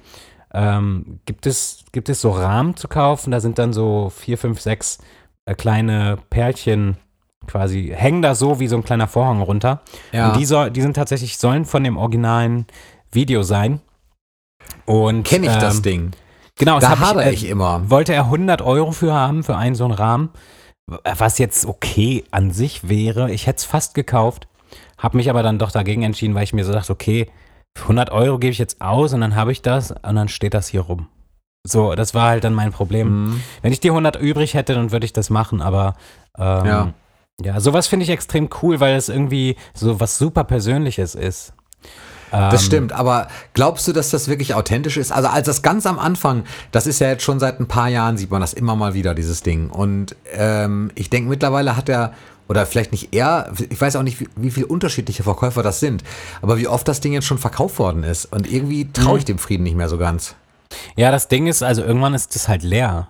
C: ähm, gibt es, gibt es so Rahmen zu kaufen. Da sind dann so vier, fünf, sechs äh, kleine Perlchen quasi, hängen da so wie so ein kleiner Vorhang runter.
B: Ja.
C: Und die, soll, die sind tatsächlich, sollen von dem originalen Video sein. Und
B: Kenne ich das
C: ähm,
B: Ding.
C: Genau,
B: Da
C: das hab
B: hadere
C: äh,
B: ich immer.
C: wollte er 100 Euro für haben, für einen so einen Rahmen, was jetzt okay an sich wäre. Ich hätte es fast gekauft, habe mich aber dann doch dagegen entschieden, weil ich mir so dachte, okay, für 100 Euro gebe ich jetzt aus und dann habe ich das und dann steht das hier rum. So, das war halt dann mein Problem.
B: Mhm.
C: Wenn ich die 100 übrig hätte, dann würde ich das machen, aber ähm,
B: Ja.
C: ja. sowas finde ich extrem cool, weil es irgendwie so was super Persönliches ist.
B: Das
C: Ähm,
B: stimmt, aber glaubst du, dass das wirklich authentisch ist? Also als das ganz am Anfang, das ist ja jetzt schon seit ein paar Jahren, sieht man das immer mal wieder, dieses Ding. Und ähm, ich denke, mittlerweile hat er, oder vielleicht nicht er, ich weiß auch nicht, wie, wie viele unterschiedliche Verkäufer das sind, aber wie oft das Ding jetzt schon verkauft worden ist. Und irgendwie traue ich dem Frieden nicht mehr so ganz.
C: Ja, das Ding ist, also irgendwann ist das halt leer.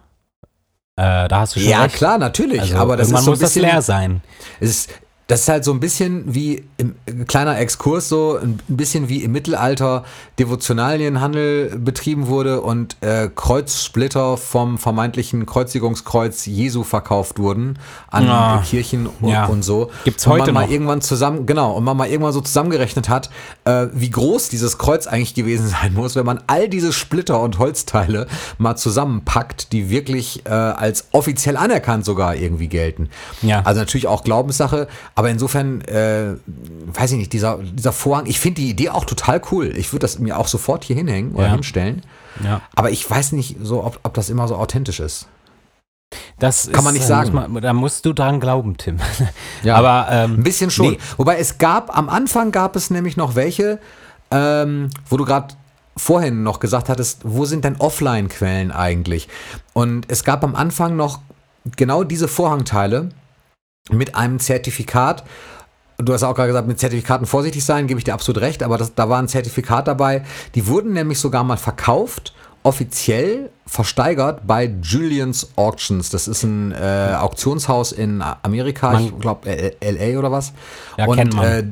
C: Äh, da hast du schon
B: Ja,
C: recht.
B: klar, natürlich,
C: Also
B: aber das
C: irgendwann
B: ist so ein
C: muss das
B: bisschen,
C: leer sein.
B: Es ist, das ist halt so ein bisschen wie im kleiner Exkurs so ein bisschen wie im Mittelalter Devotionalienhandel betrieben wurde und äh, Kreuzsplitter vom vermeintlichen Kreuzigungskreuz Jesu verkauft wurden an
C: Ja.
B: äh, Kirchen und,
C: Ja.
B: und so.
C: Gibt's
B: und
C: heute
B: man mal
C: noch.
B: irgendwann zusammen genau und man mal irgendwann so zusammengerechnet hat, äh, wie groß dieses Kreuz eigentlich gewesen sein muss, wenn man all diese Splitter und Holzteile mal zusammenpackt, die wirklich äh, als offiziell anerkannt sogar irgendwie gelten.
C: Ja.
B: Also natürlich auch Glaubenssache, aber insofern, äh, weiß ich nicht, dieser, dieser Vorhang, ich finde die Idee auch total cool. Ich würde das mir auch sofort hier hinhängen oder
C: Ja.
B: hinstellen.
C: Ja.
B: Aber ich weiß nicht so, ob, ob das immer so authentisch ist.
C: Das
B: Kann man
C: ist,
B: nicht
C: äh,
B: sagen.
C: Muss man, da musst du dran glauben, Tim.
B: Ja.
C: Aber ähm,
B: Ein bisschen schon.
C: nee.
B: Wobei es gab, am Anfang gab es nämlich noch welche, ähm, wo du gerade vorhin noch gesagt hattest, wo sind denn Offline-Quellen eigentlich? Und es gab am Anfang noch genau diese Vorhangteile mit einem Zertifikat. Du hast auch gerade gesagt, mit Zertifikaten vorsichtig sein, gebe ich dir absolut recht, aber das, da war ein Zertifikat dabei. Die wurden nämlich sogar mal verkauft offiziell versteigert bei Julian's Auctions. Das ist ein äh, Auktionshaus in Amerika,
C: Man-
B: ich glaube LA oder was.
C: Ja,
B: Und,
C: kennt man.
B: Äh,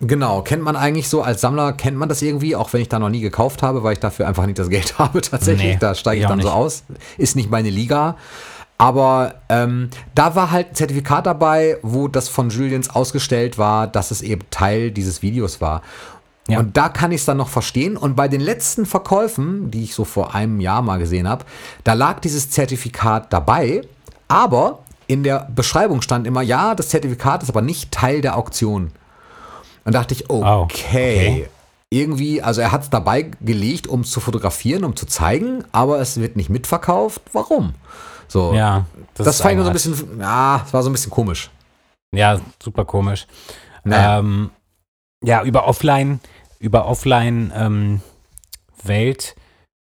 B: genau, kennt man eigentlich so als Sammler, kennt man das irgendwie, auch wenn ich da noch nie gekauft habe, weil ich dafür einfach nicht das Geld habe tatsächlich.
C: Nee,
B: da steige ich
C: ich
B: dann so aus. Ist nicht meine Liga. Aber ähm, da war halt ein Zertifikat dabei, wo das von Julians ausgestellt war, dass es eben Teil dieses Videos war.
C: Ja.
B: Und da kann ich es dann noch verstehen. Und bei den letzten Verkäufen, die ich so vor einem Jahr mal gesehen habe, da lag dieses Zertifikat dabei, aber in der Beschreibung stand immer, ja, das Zertifikat ist aber nicht Teil der Auktion. Und dachte ich, okay,
C: Oh, okay.
B: irgendwie, also er hat es dabei gelegt, um es zu fotografieren, um zu zeigen, aber es wird nicht mitverkauft. Warum? So,
C: Ja,
B: das,
C: ist
B: fand ich so ein bisschen, ja, es war so ein bisschen komisch.
C: Ja, super komisch.
B: Naja.
C: Ähm, ja, über Offline, über Offline ähm, Welt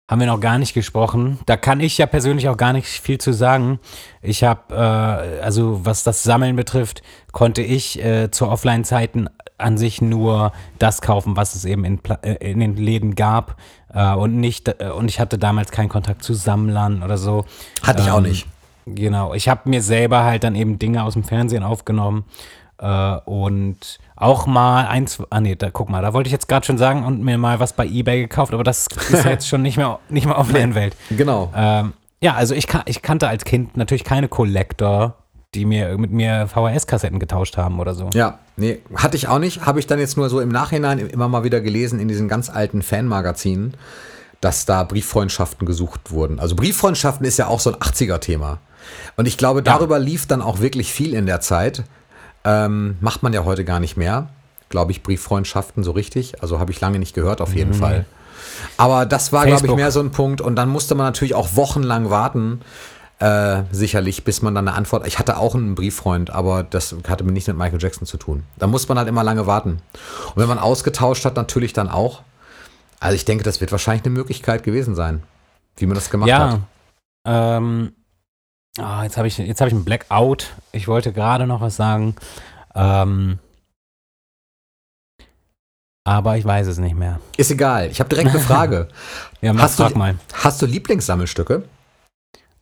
C: haben wir noch gar nicht gesprochen. Da kann ich ja persönlich auch gar nicht viel zu sagen. Ich habe, äh, also was das Sammeln betrifft, konnte ich äh, zu Offline-Zeiten an sich nur das kaufen, was es eben in, äh, in den Läden gab. Äh, und nicht, äh, und ich hatte damals keinen Kontakt zu Sammlern oder so.
B: Hatte ich auch
C: Ähm,
B: nicht.
C: Genau, ich habe mir selber halt dann eben Dinge aus dem Fernsehen aufgenommen äh, und auch mal eins, ah nee, da guck mal, da wollte ich jetzt gerade schon sagen und mir mal was bei Ebay gekauft, aber das ist ja jetzt schon nicht mehr, nicht mehr Offline-Welt.
B: Genau.
C: Ähm, ja, also ich, kan ich kannte als Kind natürlich keine Collector, die mir mit mir VHS-Kassetten getauscht haben oder so.
B: Ja, nee, hatte ich auch nicht. Habe ich dann jetzt nur so im Nachhinein immer mal wieder gelesen in diesen ganz alten Fanmagazinen, dass da Brieffreundschaften gesucht wurden. Also Brieffreundschaften ist ja auch so ein 80er-Thema. Und ich glaube, darüber lief dann auch wirklich viel in der Zeit. Ähm, macht man ja heute gar nicht mehr, glaube ich, Brieffreundschaften so richtig. Also habe ich lange nicht gehört, auf jeden Fall. Aber das war, glaube ich, mehr so ein Punkt. Und dann musste man natürlich auch wochenlang warten, äh, sicherlich, bis man dann eine Antwort. Ich hatte auch einen Brieffreund, aber das hatte mir nichts mit Michael Jackson zu tun. Da muss man halt immer lange warten. Und wenn man ausgetauscht hat, natürlich dann auch. Also ich denke, das wird wahrscheinlich eine Möglichkeit gewesen sein, wie man das gemacht hat.
C: Ja. Ähm, ah, jetzt habe ich, jetzt hab ich einen Blackout. Ich wollte gerade noch was sagen. Ähm, aber ich weiß es nicht mehr.
B: Ist egal. Ich habe direkt eine Frage.
C: Ja, mach,
B: Hast du
C: frag
B: die-
C: mal.
B: Hast du Lieblingssammelstücke?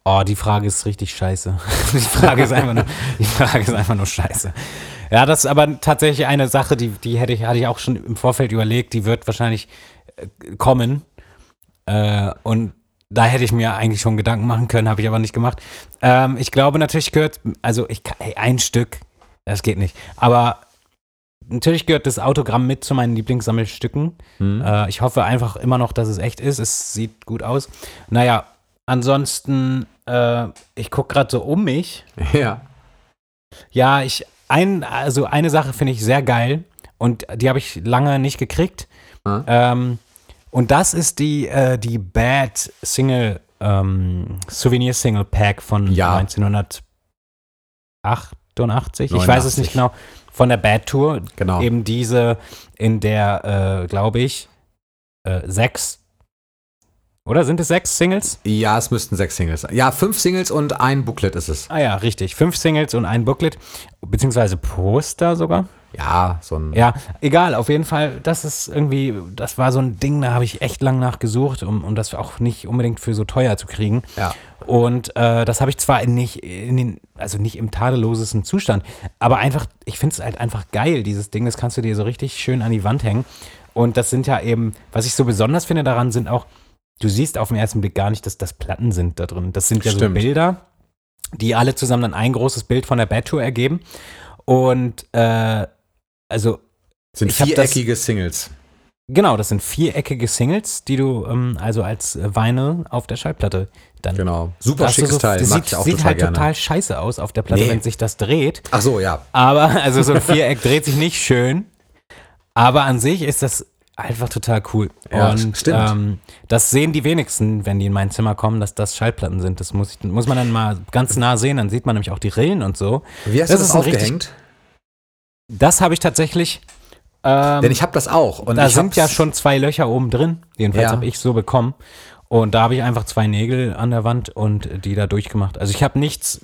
C: Oh, die Frage ist richtig scheiße. Die Frage ist einfach nur, die Frage ist einfach nur scheiße. Ja, das ist aber tatsächlich eine Sache, die, die hätte ich, hatte ich auch schon im Vorfeld überlegt, die wird wahrscheinlich äh, kommen. Äh, und da hätte ich mir eigentlich schon Gedanken machen können, habe ich aber nicht gemacht. Ähm, ich glaube natürlich gehört, also ich ey, ein Stück, das geht nicht. Aber natürlich gehört das Autogramm mit zu meinen Lieblingssammelstücken.
B: Hm.
C: Äh, ich hoffe einfach immer noch, dass es echt ist. Es sieht gut aus. Naja, ansonsten, äh, ich gucke gerade so um mich.
B: Ja.
C: Ja, ich, ein, also eine Sache finde ich sehr geil und die habe ich lange nicht gekriegt.
B: Ah.
C: Ähm, und das ist die, äh, die Bad Single, ähm, Souvenir Single Pack von
B: Ja.
C: 1988. Ich weiß es
B: 89.
C: nicht genau. Von der Bad Tour.
B: Genau.
C: Eben diese, in der, äh, glaube ich, äh, sechs, oder sind es sechs Singles?
B: Ja, es müssten sechs Singles sein. Ja, fünf Singles und ein Booklet ist es.
C: Ah ja, richtig. Fünf Singles und ein Booklet, beziehungsweise Poster sogar.
B: Ja, so ein.
C: Ja, egal, auf jeden Fall, das ist irgendwie, das war so ein Ding, da habe ich echt lang nachgesucht, um, um das auch nicht unbedingt für so teuer zu kriegen.
B: Ja.
C: Und äh, das habe ich zwar nicht in den, also nicht im tadellosesten Zustand, aber einfach, ich finde es halt einfach geil, dieses Ding, das kannst du dir so richtig schön an die Wand hängen. Und das sind ja eben, was ich so besonders finde daran, sind auch, du siehst auf den ersten Blick gar nicht, dass das Platten sind da drin. Das sind ja
B: Stimmt.
C: so Bilder, die alle zusammen dann ein großes Bild von der Bad Tour ergeben. Und äh, also
B: Sind
C: hab das-
B: viereckige Singles.
C: Genau, das sind viereckige Singles, die du ähm, also als Vinyl auf der Schallplatte dann.
B: Genau. Super schickes
C: so,
B: Teil.
C: Das
B: Mag
C: sieht,
B: ich auch
C: sieht
B: total
C: halt
B: gerne.
C: total scheiße aus auf der Platte,
B: Nee.
C: wenn sich das dreht.
B: Ach so, ja.
C: Aber, also so ein Viereck dreht sich nicht schön. Aber an sich ist das einfach total cool.
B: Ja,
C: Und
B: stimmt.
C: Ähm, das sehen die wenigsten, wenn die in mein Zimmer kommen, dass das Schallplatten sind. Das muss, ich, muss man dann mal ganz nah sehen, dann sieht man nämlich auch die Rillen und so.
B: Wie hast
C: Das
B: du das
C: ist ein richtig-
B: aufgehängt?
C: Das habe ich tatsächlich. Ähm,
B: Denn ich habe das auch. Und
C: da sind ja schon zwei Löcher oben drin. Jedenfalls
B: Ja.
C: habe ich so bekommen. Und da habe ich einfach zwei Nägel an der Wand und die da durchgemacht. Also ich habe nichts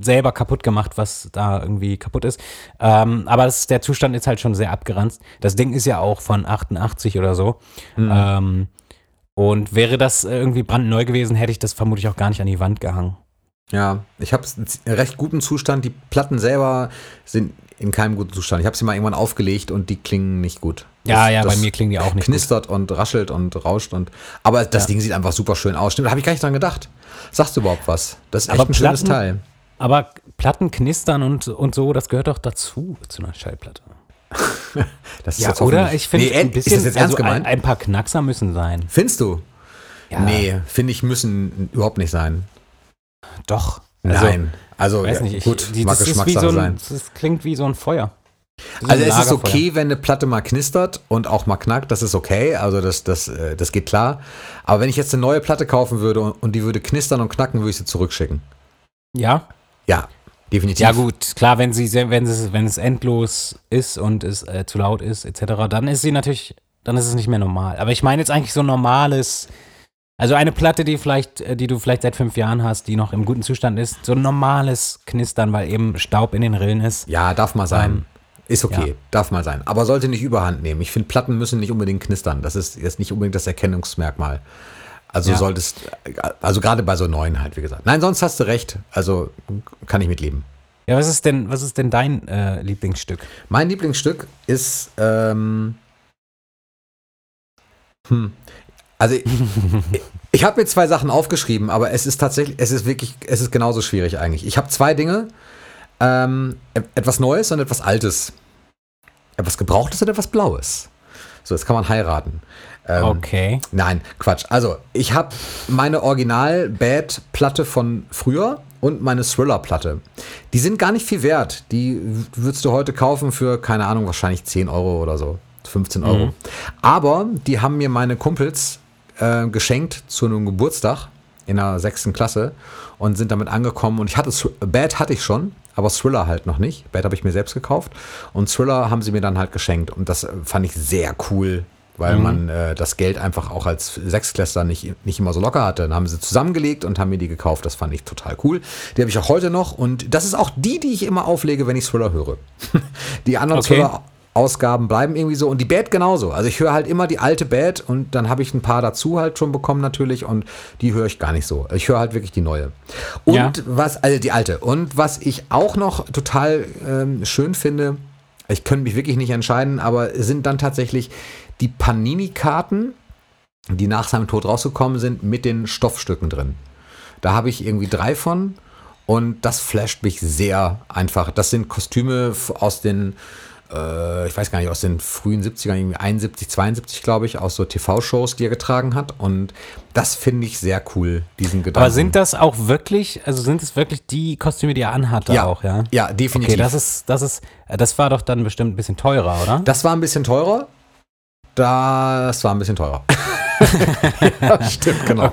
C: selber kaputt gemacht, was da irgendwie kaputt ist. Ähm, aber das, der Zustand ist halt schon sehr abgeranzt. Das Ding ist ja auch von 88 oder so.
B: Mhm.
C: Ähm, Und wäre das irgendwie brandneu gewesen, hätte ich das vermutlich auch gar nicht an die Wand gehangen.
B: Ja, ich habe es in recht guten Zustand. Die Platten selber sind in keinem guten Zustand. Ich habe sie mal irgendwann aufgelegt und die klingen nicht gut.
C: Ja,
B: Das-
C: ja, bei
B: das
C: mir klingen die auch nicht
B: knistert und raschelt und rauscht und. Aber das
C: Ja.
B: Ding sieht einfach super schön aus. Stimmt, da habe ich gar nicht dran gedacht. Sagst du überhaupt was? Das ist echt
C: Aber
B: ein schönes
C: Platten-
B: Teil.
C: Aber Platten knistern und, und so, das gehört doch dazu zu einer Schallplatte.
B: Das ist
C: Ja, oder? Ich finde
B: Nee,
C: ein
B: ist
C: bisschen,
B: das jetzt ernst
C: also ein,
B: gemeint?
C: ein paar Knackser müssen sein.
B: Findest du?
C: Ja,
B: Nee, finde ich, müssen überhaupt nicht sein.
C: Doch. Also,
B: Nein. Also,
C: Weiß nicht, ich,
B: gut,
C: die,
B: mag
C: das ist
B: Geschmackssache
C: so
B: sein.
C: ein, das klingt wie so ein Feuer. So
B: Also
C: ein
B: es ist okay, wenn eine Platte mal knistert und auch mal knackt, das ist okay, also das, das, äh, das geht klar. Aber wenn ich jetzt eine neue Platte kaufen würde und die würde knistern und knacken, würde ich sie zurückschicken.
C: Ja?
B: Ja, definitiv.
C: Ja gut, klar, wenn sie wenn es wenn es endlos ist und es äh, zu laut ist etc., dann ist sie natürlich, dann ist es nicht mehr normal. Aber ich meine jetzt eigentlich so ein normales, also eine Platte, die vielleicht, äh, die du vielleicht seit fünf Jahren hast, die noch im guten Zustand ist, so ein normales Knistern, weil eben Staub in den Rillen ist.
B: Ja, darf mal sein.
C: Ähm,
B: ist okay,
C: ja.
B: darf mal sein. Aber sollte nicht überhand nehmen. Ich finde, Platten müssen nicht unbedingt knistern. Das ist jetzt nicht unbedingt das Erkennungsmerkmal. Also
C: Ja.
B: solltest, also gerade bei so neuen halt, wie gesagt. Nein, sonst hast du recht. Also kann ich mitleben.
C: Ja, was ist denn, was ist denn dein äh, Lieblingsstück?
B: Mein Lieblingsstück ist, ähm, hm, also ich, ich habe mir zwei Sachen aufgeschrieben, aber es ist tatsächlich, es ist wirklich, es ist genauso schwierig eigentlich. Ich habe zwei Dinge, ähm, etwas Neues und etwas Altes. Etwas Gebrauchtes und etwas Blaues. So, jetzt kann man heiraten. Ähm,
C: Okay.
B: Nein, Quatsch. Also, ich habe meine Original-Bad-Platte von früher und meine Thriller-Platte. Die sind gar nicht viel wert. Die würdest du heute kaufen für, keine Ahnung, wahrscheinlich 10 Euro oder so. 15 Euro. Aber die haben mir meine Kumpels äh, geschenkt zu einem Geburtstag in der sechsten Klasse und sind damit angekommen. Und ich hatte Bad hatte ich schon, aber Thriller halt noch nicht. Bad habe ich mir selbst gekauft und Thriller haben sie mir dann halt geschenkt. Und das äh, fand ich sehr cool, weil man äh, das Geld einfach auch als Sechsklässler nicht, nicht immer so locker hatte. Dann haben sie zusammengelegt und haben mir die gekauft. Das fand ich total cool. Die habe ich auch heute noch und das ist auch die, die ich immer auflege, wenn ich Thriller höre. die anderen
C: Okay.
B: Thriller Ausgaben bleiben irgendwie so und die Bad genauso. Also ich höre halt immer die alte Bad und dann habe ich ein paar dazu halt schon bekommen natürlich und die höre ich gar nicht so. Ich höre halt wirklich die neue. Und
C: Ja.
B: was, also die alte. Und was ich auch noch total ähm, schön finde, ich könnte mich wirklich nicht entscheiden, aber es sind dann tatsächlich die Panini-Karten, die nach seinem Tod rausgekommen sind, mit den Stoffstücken drin. Da habe ich irgendwie drei von und das flasht mich sehr einfach. Das sind Kostüme aus den, äh, ich weiß gar nicht, aus den frühen 70ern, irgendwie 71, 72, glaube ich, aus so TV-Shows, die er getragen hat. Und das finde ich sehr cool, diesen Gedanken.
C: Aber sind das auch wirklich, also sind es wirklich die Kostüme, die er anhatte
B: ja,
C: auch, ja?
B: Ja, definitiv.
C: Okay, das ist, das ist, das war doch dann bestimmt ein bisschen teurer, oder?
B: Das war ein bisschen teurer. Das war ein bisschen teurer. ja, stimmt, genau.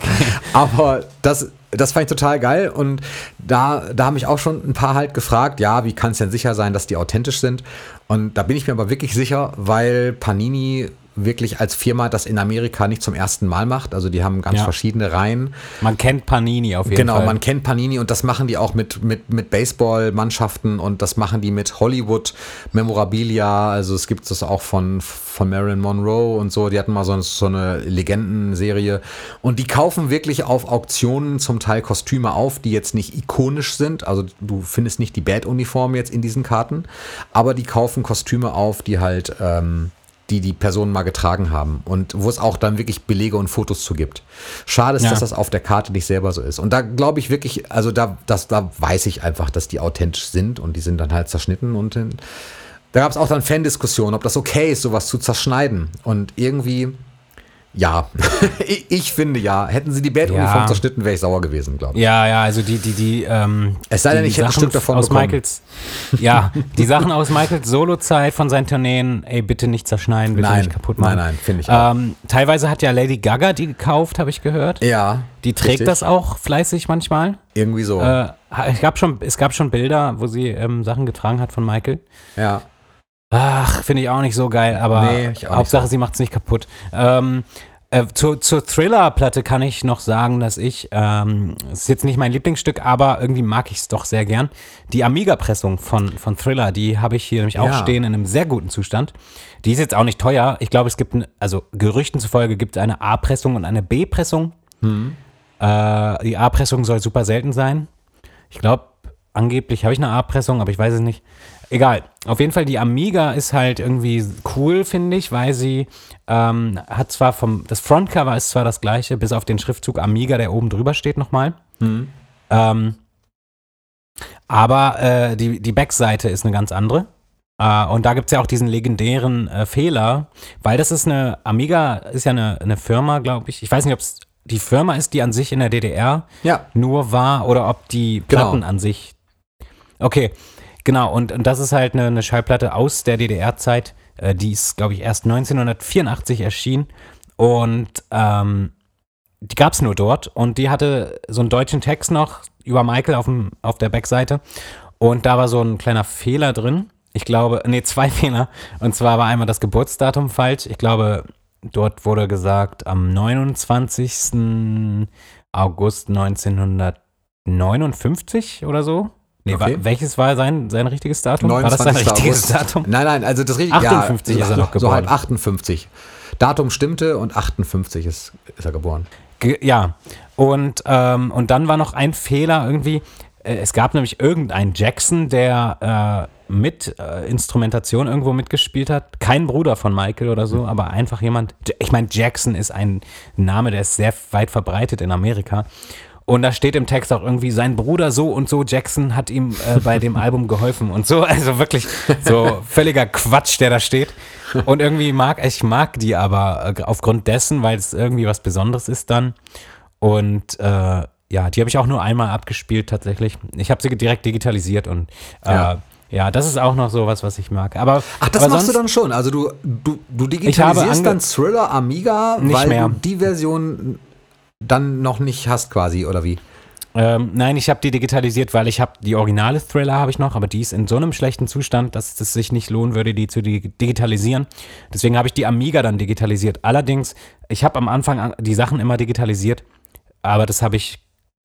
B: Aber das, das fand ich total geil und da, da haben mich auch schon ein paar halt gefragt, ja, wie kann es denn sicher sein, dass die authentisch sind? Und da bin ich mir aber wirklich sicher, weil Panini wirklich als Firma das in Amerika nicht zum ersten Mal macht. Also die haben ganz
C: Ja.
B: verschiedene Reihen.
C: Man kennt Panini auf jeden
B: Genau,
C: Fall.
B: man kennt Panini und das machen die auch mit, mit, mit Baseball-Mannschaften und das machen die mit Hollywood-Memorabilia. Also es gibt das auch von, von Marilyn Monroe und so. Die hatten mal so, so eine Legendenserie. Und die kaufen wirklich auf Auktionen zum Teil Kostüme auf, die jetzt nicht ikonisch sind. Also du findest nicht die Bad-Uniform jetzt in diesen Karten, aber die kaufen Kostüme auf, die halt... Ähm, die die Personen mal getragen haben und wo es auch dann wirklich Belege und Fotos zu gibt. Schade ist,
C: Ja.
B: dass das auf der Karte nicht selber so ist. Und da glaube ich wirklich, also da, das, da weiß ich einfach, dass die authentisch sind und die sind dann halt zerschnitten und in, da gab es auch dann Fandiskussionen, ob das okay ist, sowas zu zerschneiden. Und irgendwie, ja, ich, finde ja, hätten sie die Bad-Uniform
C: Ja.
B: zerschnitten, wäre ich sauer gewesen, glaube ich.
C: Ja, ja, also die, die, die, ähm,
B: Es sei denn, ich hätte ein
C: Sachen
B: Stück davon
C: aus
B: bekommen.
C: Michaels, ja, die Sachen aus Michaels Solozeit von seinen Tourneen, ey, bitte nicht zerschneiden, bitte
B: Nein,
C: nicht kaputt machen.
B: nein, nein, finde ich auch.
C: Ähm, teilweise hat ja Lady Gaga die gekauft, habe ich gehört.
B: Ja.
C: Die trägt
B: richtig.
C: das auch fleißig manchmal.
B: Irgendwie so.
C: Äh, es, gab schon, es gab schon Bilder, wo sie ähm, Sachen getragen hat von Michael.
B: ja.
C: Ach, finde ich auch nicht so geil, aber
B: Nee,
C: Hauptsache,
B: so.
C: sie macht es nicht kaputt. Ähm, Äh, zur, zur Thriller-Platte kann ich noch sagen, dass ich, ähm, es ist jetzt nicht mein Lieblingsstück, aber irgendwie mag ich es doch sehr gern. Die Amiga-Pressung von, von Thriller, die habe ich hier nämlich auch
B: Ja.
C: stehen in einem sehr guten Zustand. Die ist jetzt auch nicht teuer. Ich glaube, es gibt, ein- also Gerüchten zufolge gibt es eine A-Pressung und eine B-Pressung. Äh, die A-Pressung soll super selten sein. Ich glaube, angeblich habe ich eine A-Pressung, aber ich weiß es nicht. Egal. Auf jeden Fall, die Amiga ist halt irgendwie cool, finde ich, weil sie ähm, hat zwar vom, das Frontcover ist zwar das gleiche, bis auf den Schriftzug Amiga, der oben drüber steht nochmal. Ähm, aber äh, die, die Backseite ist eine ganz andere. Äh, und da gibt es ja auch diesen legendären äh, Fehler, weil das ist eine, Amiga ist ja eine, eine Firma, glaube ich. Ich weiß nicht, ob es die Firma ist, die an sich in der DDR
B: Ja.
C: nur war oder ob die
B: Genau.
C: Platten an sich. Okay, genau. Und, und das ist halt eine, eine Schallplatte aus der DDR-Zeit. Äh, die ist, glaube ich, erst 1984 erschienen. Und ähm, die gab es nur dort. Und die hatte so einen deutschen Text noch über Michael auf, dem, auf der Backseite. Und da war so ein kleiner Fehler drin. Ich glaube, nee, zwei Fehler. Und zwar war einmal das Geburtsdatum falsch. Ich glaube, dort wurde gesagt, am 29. August 1959 oder so. Nee,
B: Okay.
C: war, welches war sein, sein richtiges Datum? war das sein
B: 29.
C: richtiges. Datum?
B: Nein, nein, also das richtige
C: 58
B: ja,
C: ist er noch
B: So halb
C: geboren.
B: 58. Datum stimmte und 58 ist, ist er geboren.
C: Ge ja. Und, ähm, und dann war noch ein Fehler irgendwie. Äh, es gab nämlich irgendeinen Jackson, der äh, mit äh, Instrumentation irgendwo mitgespielt hat. Kein Bruder von Michael oder so, aber einfach jemand. Ich meine, Jackson ist ein Name, der ist sehr weit verbreitet in Amerika. Und da steht im Text auch irgendwie, sein Bruder so und so Jackson hat ihm äh, bei dem Album geholfen und so. Also wirklich so völliger Quatsch, der da steht. Und irgendwie mag, ich mag die aber äh, aufgrund dessen, weil es irgendwie was Besonderes ist dann. Und äh, ja, die habe ich auch nur einmal abgespielt tatsächlich. Ich habe sie direkt digitalisiert und äh,
B: Ja.
C: ja. das ist auch noch sowas, was ich mag. Aber
B: Ach, das
C: aber
B: machst du
C: sonst-
B: dann schon. Also du, du, du digitalisierst dann Thriller Amiga,
C: Nicht
B: weil
C: mehr.
B: du die Version dann noch nicht hast quasi, oder wie?
C: Ähm, nein, ich habe die digitalisiert, weil ich habe die originale Thriller habe ich noch, aber die ist in so einem schlechten Zustand, dass es sich nicht lohnen würde, die zu dig digitalisieren. Deswegen habe ich die Amiga dann digitalisiert. Allerdings, ich habe am Anfang an- die Sachen immer digitalisiert, aber das habe ich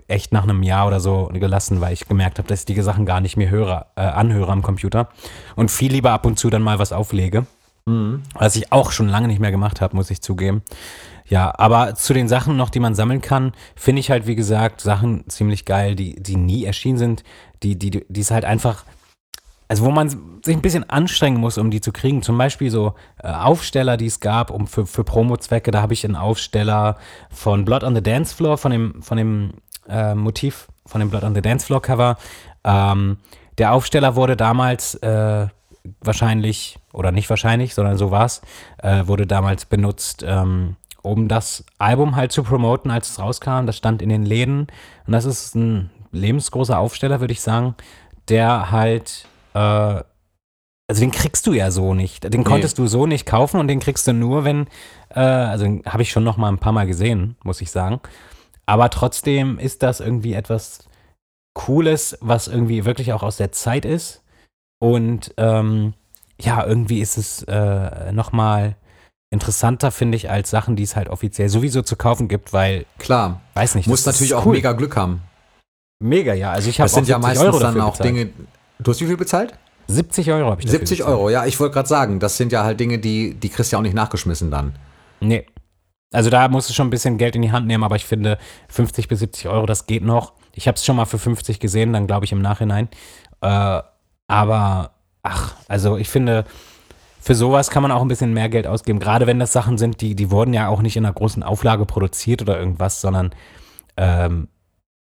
C: echt nach einem Jahr oder so gelassen, weil ich gemerkt habe, dass ich die Sachen gar nicht mehr höre, äh, anhöre am Computer und viel lieber ab und zu dann mal was auflege. Was ich auch schon lange nicht mehr gemacht habe, muss ich zugeben. Ja, aber zu den Sachen noch, die man sammeln kann, finde ich halt, wie gesagt, Sachen ziemlich geil, die, die nie erschienen sind, die, die, die es halt einfach, also wo man sich ein bisschen anstrengen muss, um die zu kriegen. Zum Beispiel so äh, Aufsteller, die es gab, um für, für Promo-Zwecke, da habe ich einen Aufsteller von Blood on the Dance Floor, von dem, von dem äh, Motiv, von dem Blood on the Dance Floor Cover. Ähm, der Aufsteller wurde damals äh, wahrscheinlich, oder nicht wahrscheinlich, sondern so war es, äh, wurde damals benutzt, ähm, um das Album halt zu promoten, als es rauskam. Das stand in den Läden. Und das ist ein lebensgroßer Aufsteller, würde ich sagen, der halt, äh, also den kriegst du ja so nicht. Den konntest du so nicht kaufen und den kriegst du nur, wenn, äh, also den habe ich schon noch mal ein paar Mal gesehen, muss ich sagen. Aber trotzdem ist das irgendwie etwas Cooles, was irgendwie wirklich auch aus der Zeit ist. Und ähm, ja, irgendwie ist es äh, nochmal interessanter, finde ich, als Sachen, die es halt offiziell sowieso zu kaufen gibt, weil,
B: Klar.
C: weiß nicht,
B: Muss natürlich auch
C: cool.
B: mega Glück haben.
C: Mega, ja. Also ich habe
B: Das sind ja
C: 70
B: meistens
C: Euro
B: dann auch
C: bezahlt.
B: Dinge. Du hast wie viel bezahlt?
C: 70 Euro habe ich dafür
B: 70
C: bezahlt.
B: Euro, ja, ich wollte gerade sagen, das sind ja halt Dinge, die, die kriegst du ja auch nicht nachgeschmissen dann.
C: Nee. Also da musst du schon ein bisschen Geld in die Hand nehmen, aber ich finde 50 bis 70 Euro, das geht noch. Ich habe es schon mal für 50 gesehen, dann glaube ich im Nachhinein. Äh, aber, ach, also ich finde, für sowas kann man auch ein bisschen mehr Geld ausgeben. Gerade wenn das Sachen sind, die, die wurden ja auch nicht in einer großen Auflage produziert oder irgendwas, sondern ähm,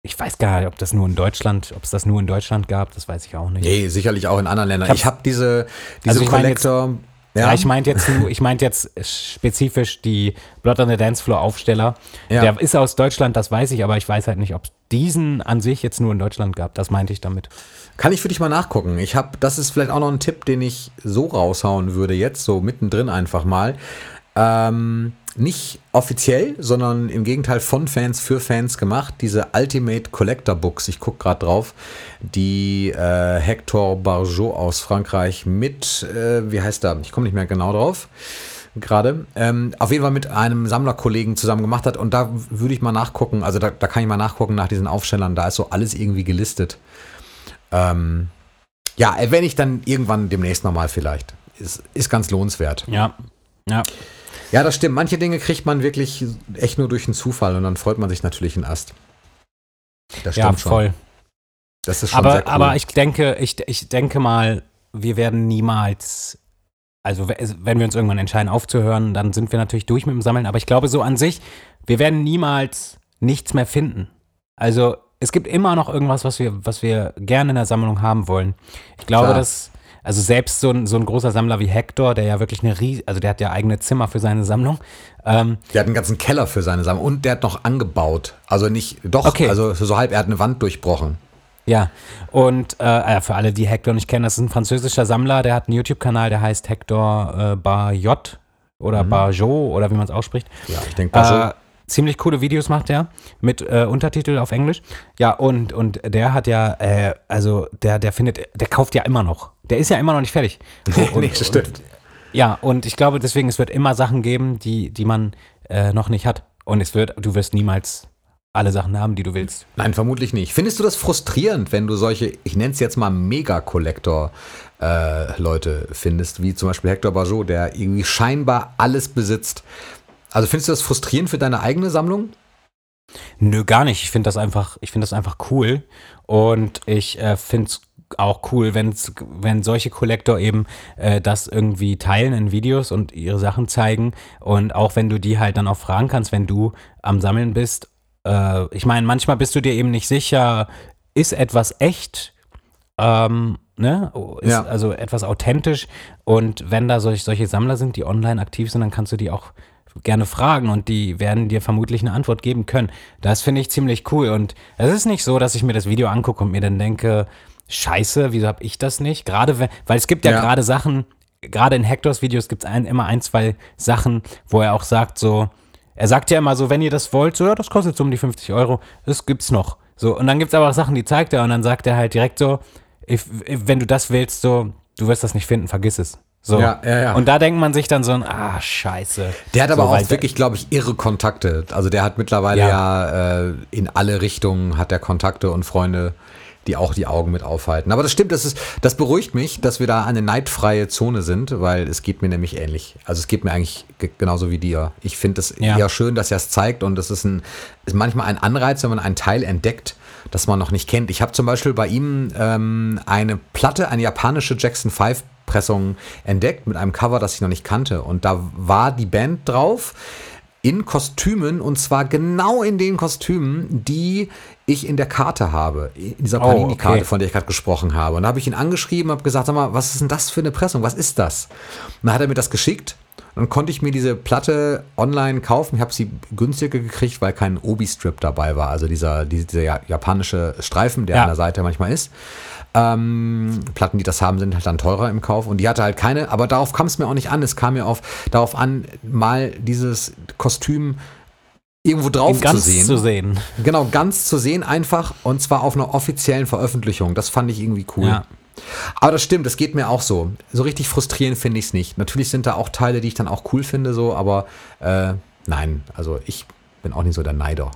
C: ich weiß gar nicht, ob das nur in Deutschland, ob es das nur in Deutschland gab, das weiß ich auch nicht.
B: Nee, sicherlich auch in anderen Ländern.
C: Ich
B: habe diese, diese
C: Also
B: Collector.
C: Ja, ich meinte jetzt, ich meinte jetzt spezifisch die Blood on the Dance Floor Aufsteller.
B: Ja.
C: Der ist aus Deutschland, das weiß ich, aber ich weiß halt nicht, ob es diesen an sich jetzt nur in Deutschland gab. Das meinte ich damit.
B: Kann ich für dich mal nachgucken. Ich habe, das ist vielleicht auch noch ein Tipp, den ich so raushauen würde jetzt, so mittendrin einfach mal. Ähm, nicht offiziell, sondern im Gegenteil von Fans für Fans gemacht. Diese Ultimate Collector Books, ich gucke gerade drauf, die äh, Hector Barjot aus Frankreich mit, äh, wie heißt er? Ich komme nicht mehr genau drauf. gerade. Ähm, auf jeden Fall mit einem Sammlerkollegen zusammen gemacht hat. Und da würde ich mal nachgucken. Also da, da kann ich mal nachgucken nach diesen Aufstellern. Da ist so alles irgendwie gelistet. Ähm, ja, erwähne ich dann irgendwann demnächst nochmal vielleicht. Ist, ist ganz lohnenswert.
C: Ja. Ja.
B: Ja, das stimmt. Manche Dinge kriegt man wirklich echt nur durch einen Zufall und dann freut man sich natürlich einen Ast.
C: Das stimmt ja, voll. Schon.
B: Das ist schon
C: aber,
B: sehr cool.
C: Aber ich denke, ich, ich denke mal, wir werden niemals, also wenn wir uns irgendwann entscheiden aufzuhören, dann sind wir natürlich durch mit dem Sammeln. Aber ich glaube so an sich, wir werden niemals nichts mehr finden. Also es gibt immer noch irgendwas, was wir, was wir gerne in der Sammlung haben wollen. Ich glaube, Klar. dass also selbst so ein, so ein großer Sammler wie Hector, der ja wirklich eine Ries also der hat ja eigene Zimmer für seine Sammlung.
B: Ähm, der hat einen ganzen Keller für seine Sammlung und der hat noch angebaut. Also nicht, doch, okay. also so halb, er hat eine Wand durchbrochen.
C: Ja, und äh, für alle, die Hector nicht kennen, das ist ein französischer Sammler, der hat einen YouTube-Kanal, der heißt Hector äh, Barjot oder mhm. Barjot oder wie man es ausspricht.
B: Ja, ich denke Barjot.
C: Äh, ziemlich coole Videos macht er mit äh, Untertitel auf Englisch. Ja, und, und der hat ja, äh, also der, der findet, der kauft ja immer noch. Der ist ja immer noch nicht fertig.
B: Und, nee, stimmt. Und,
C: ja, und ich glaube deswegen, es wird immer Sachen geben, die, die man äh, noch nicht hat. Und es wird, du wirst niemals alle Sachen haben, die du willst.
B: Nein, vermutlich nicht. Findest du das frustrierend, wenn du solche, ich nenne es jetzt mal Mega-Collector-Leute äh, findest, wie zum Beispiel Hector Bajot, der irgendwie scheinbar alles besitzt, also findest du das frustrierend für deine eigene Sammlung?
C: Nö, gar nicht. Ich finde das einfach, ich finde das einfach cool. Und ich äh, finde es auch cool, wenn's, wenn solche Collector eben äh, das irgendwie teilen in Videos und ihre Sachen zeigen. Und auch wenn du die halt dann auch fragen kannst, wenn du am Sammeln bist. Äh, ich meine, manchmal bist du dir eben nicht sicher, ist etwas echt? Ähm, ne? Ist ja. also etwas authentisch. Und wenn da solch, solche Sammler sind, die online aktiv sind, dann kannst du die auch gerne fragen und die werden dir vermutlich eine Antwort geben können. Das finde ich ziemlich cool und es ist nicht so, dass ich mir das Video angucke und mir dann denke, scheiße, wieso habe ich das nicht? Gerade, weil es gibt ja, ja. gerade Sachen, gerade in Hectors Videos gibt es ein, immer ein, zwei Sachen, wo er auch sagt so, er sagt ja immer so, wenn ihr das wollt, so, ja, das kostet so um die 50 Euro, das gibt's noch. So, und dann gibt es aber auch Sachen, die zeigt er und dann sagt er halt direkt so, if, if, wenn du das willst, so, du wirst das nicht finden, vergiss es. So.
B: Ja, ja, ja.
C: Und da denkt man sich dann so, ah, scheiße.
B: Der hat aber so auch wirklich, glaube ich, irre Kontakte. Also der hat mittlerweile ja, ja äh, in alle Richtungen hat er Kontakte und Freunde, die auch die Augen mit aufhalten. Aber das stimmt, das, ist, das beruhigt mich, dass wir da eine neidfreie Zone sind, weil es geht mir nämlich ähnlich. Also es geht mir eigentlich genauso wie dir. Ich finde es ja. eher schön, dass er es zeigt und das ist, ein, ist manchmal ein Anreiz, wenn man einen Teil entdeckt, das man noch nicht kennt. Ich habe zum Beispiel bei ihm ähm, eine Platte, eine japanische Jackson 5 Pressung entdeckt mit einem Cover, das ich noch nicht kannte. Und da war die Band drauf in Kostümen und zwar genau in den Kostümen, die ich in der Karte habe, in dieser oh, Panini-Karte, oh, okay. von der ich gerade gesprochen habe. Und da habe ich ihn angeschrieben, habe gesagt, sag mal, was ist denn das für eine Pressung? Was ist das? Und dann hat er mir das geschickt. Dann konnte ich mir diese Platte online kaufen. Ich habe sie günstiger gekriegt, weil kein Obi-Strip dabei war. Also dieser, dieser japanische Streifen, der ja. an der Seite manchmal ist. Ähm, Platten, die das haben, sind halt dann teurer im Kauf und die hatte halt keine, aber darauf kam es mir auch nicht an. Es kam mir auf, darauf an, mal dieses Kostüm irgendwo drauf
C: ganz
B: zu sehen.
C: zu sehen.
B: Genau, ganz zu sehen einfach und zwar auf einer offiziellen Veröffentlichung. Das fand ich irgendwie cool. Ja. Aber das stimmt, das geht mir auch so. So richtig frustrierend finde ich es nicht. Natürlich sind da auch Teile, die ich dann auch cool finde, so, aber äh, nein, also ich bin auch nicht so der Neider.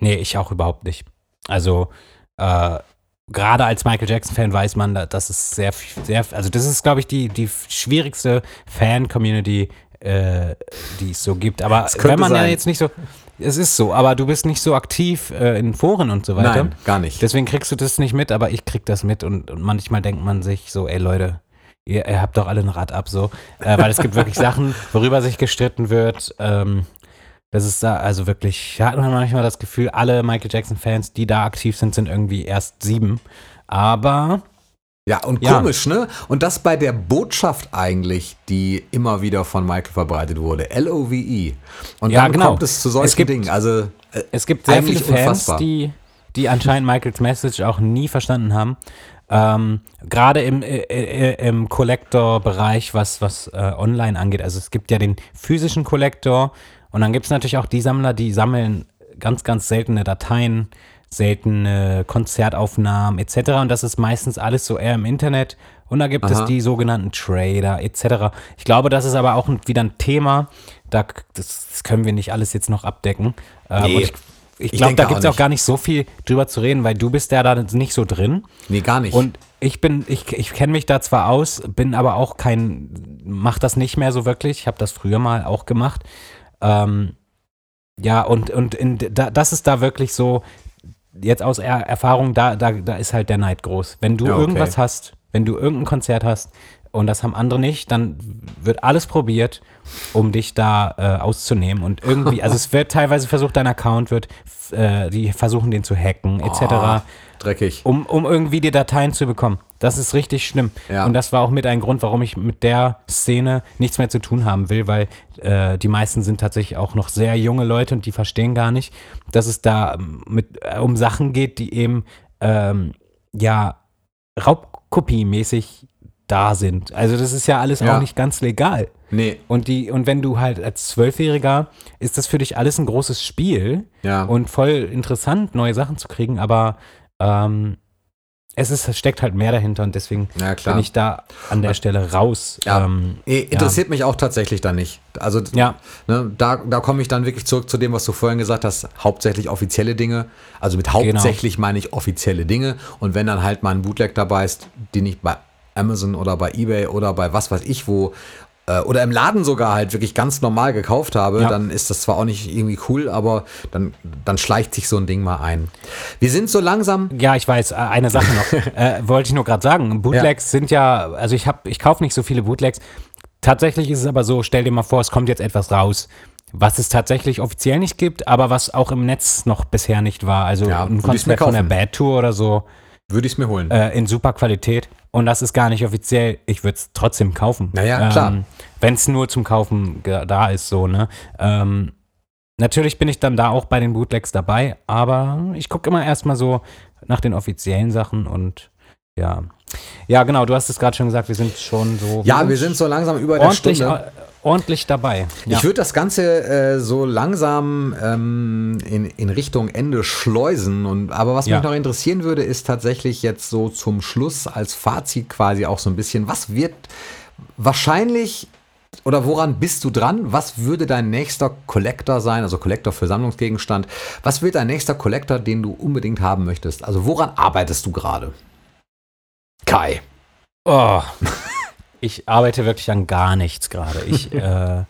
C: Nee, ich auch überhaupt nicht. Also, äh, gerade als Michael Jackson-Fan weiß man, dass es sehr, sehr, also das ist, glaube ich, die, die schwierigste Fan-Community, äh, die es so gibt. Aber wenn man sein. ja jetzt nicht so, es ist so, aber du bist nicht so aktiv äh, in Foren und so weiter.
B: Nein, gar nicht.
C: Deswegen kriegst du das nicht mit, aber ich krieg das mit und, und manchmal denkt man sich so, ey Leute, ihr, ihr habt doch alle ein Rad ab, so. Äh, weil es gibt wirklich Sachen, worüber sich gestritten wird. Ähm, das ist da also wirklich, hat man manchmal das Gefühl, alle Michael Jackson-Fans, die da aktiv sind, sind irgendwie erst sieben. Aber.
B: Ja, und ja. komisch, ne? Und das bei der Botschaft eigentlich, die immer wieder von Michael verbreitet wurde. L-O-V-E. Und ja, dann genau. kommt es zu solchen es gibt, Dingen. Also,
C: äh, es gibt sehr viele Fans, die, die anscheinend Michaels Message auch nie verstanden haben. Ähm, Gerade im, äh, äh, im Collector-Bereich, was, was äh, online angeht. Also es gibt ja den physischen Collector und dann gibt es natürlich auch die Sammler, die sammeln ganz, ganz seltene Dateien, seltene Konzertaufnahmen etc. Und das ist meistens alles so eher im Internet Und da gibt
B: Aha.
C: es die sogenannten Trader etc. Ich glaube, das ist aber auch wieder ein Thema, da, das, können wir nicht alles jetzt noch abdecken. Ähm,
B: Nee,
C: ich ich glaube, da gibt es
B: auch
C: gar nicht so viel drüber zu reden, weil du bist ja da nicht so drin.
B: Nee, gar nicht.
C: Und ich bin, ich, ich kenne mich da zwar aus, bin aber auch kein, mach das nicht mehr so wirklich. Ich habe das früher mal auch gemacht. Ähm, ja, und, und in, da, das ist da wirklich so, jetzt aus er Erfahrung, da, da, da ist halt der Neid groß. Wenn du
B: Ja, okay.
C: irgendwas hast, wenn du irgendein Konzert hast und das haben andere nicht, dann wird alles probiert, um dich da äh, auszunehmen. Und irgendwie, also es wird teilweise versucht, dein Account wird, äh, die versuchen den zu hacken, etc
B: Oh, dreckig.
C: um, um irgendwie die Dateien zu bekommen. Das ist richtig schlimm.
B: Ja.
C: Und das war auch mit ein Grund, warum ich mit der Szene nichts mehr zu tun haben will, weil äh, die meisten sind tatsächlich auch noch sehr junge Leute und die verstehen gar nicht, dass es da ähm, mit, äh, um Sachen geht, die eben ähm, ja Raubkopie-mäßig da sind. Also das ist ja alles
B: Ja.
C: auch nicht ganz legal.
B: Nee,
C: Und die, und wenn du halt als Zwölfjähriger ist das für dich alles ein großes Spiel
B: ja.
C: und voll interessant, neue Sachen zu kriegen, aber ähm, es ist, es steckt halt mehr dahinter und deswegen
B: Ja, klar.
C: bin ich da an der Stelle raus.
B: Ja.
C: Ähm,
B: interessiert mich auch tatsächlich dann nicht. Also
C: Ja.
B: ne, da, da komme ich dann wirklich zurück zu dem, was du vorhin gesagt hast, hauptsächlich offizielle Dinge. Also mit hauptsächlich meine ich offizielle Dinge. Und wenn dann halt mal ein Bootleg dabei ist, den ich bei Amazon oder bei Ebay oder bei was weiß ich wo äh, oder im Laden sogar halt wirklich ganz normal gekauft habe,
C: Ja.
B: dann ist das zwar auch nicht irgendwie cool, aber dann, dann schleicht sich so ein Ding mal ein. Wir sind so langsam.
C: Ja, ich weiß, äh, eine Sache noch. äh, wollte ich nur gerade sagen. Bootlegs sind ja, also ich habe, ich kaufe nicht so viele Bootlegs. Tatsächlich ist es aber so, stell dir mal vor, es kommt jetzt etwas raus, was es tatsächlich offiziell nicht gibt, aber was auch im Netz noch bisher nicht war. Also
B: Ja,
C: ein Konzert von der. Bad Tour oder so
B: Würde ich es mir holen.
C: äh, in super Qualität. Und das ist gar nicht offiziell. Ich würde es trotzdem kaufen.
B: Naja, klar.
C: Ähm, Wenn es nur zum Kaufen da ist, so, ne? Ähm, natürlich bin ich dann da auch bei den Bootlegs dabei, aber ich gucke immer erstmal so nach den offiziellen Sachen und ja. Ja, genau, du hast es gerade schon gesagt, wir sind schon so.
B: ja, wir sind so langsam über der Stunde.
C: Ordentlich dabei. Ja.
B: Ich würde das Ganze äh, so langsam ähm, in, in Richtung Ende schleusen. Und, aber was
C: Ja.
B: mich noch interessieren würde, ist tatsächlich jetzt so zum Schluss als Fazit quasi auch so ein bisschen, was wird wahrscheinlich oder woran bist du dran? Was würde dein nächster Collector sein, also Collector für Sammlungsgegenstand? Was wird dein nächster Collector, den du unbedingt haben möchtest? Also woran arbeitest du gerade? Kai.
C: oh, ich arbeite wirklich an gar nichts gerade. Ich, äh,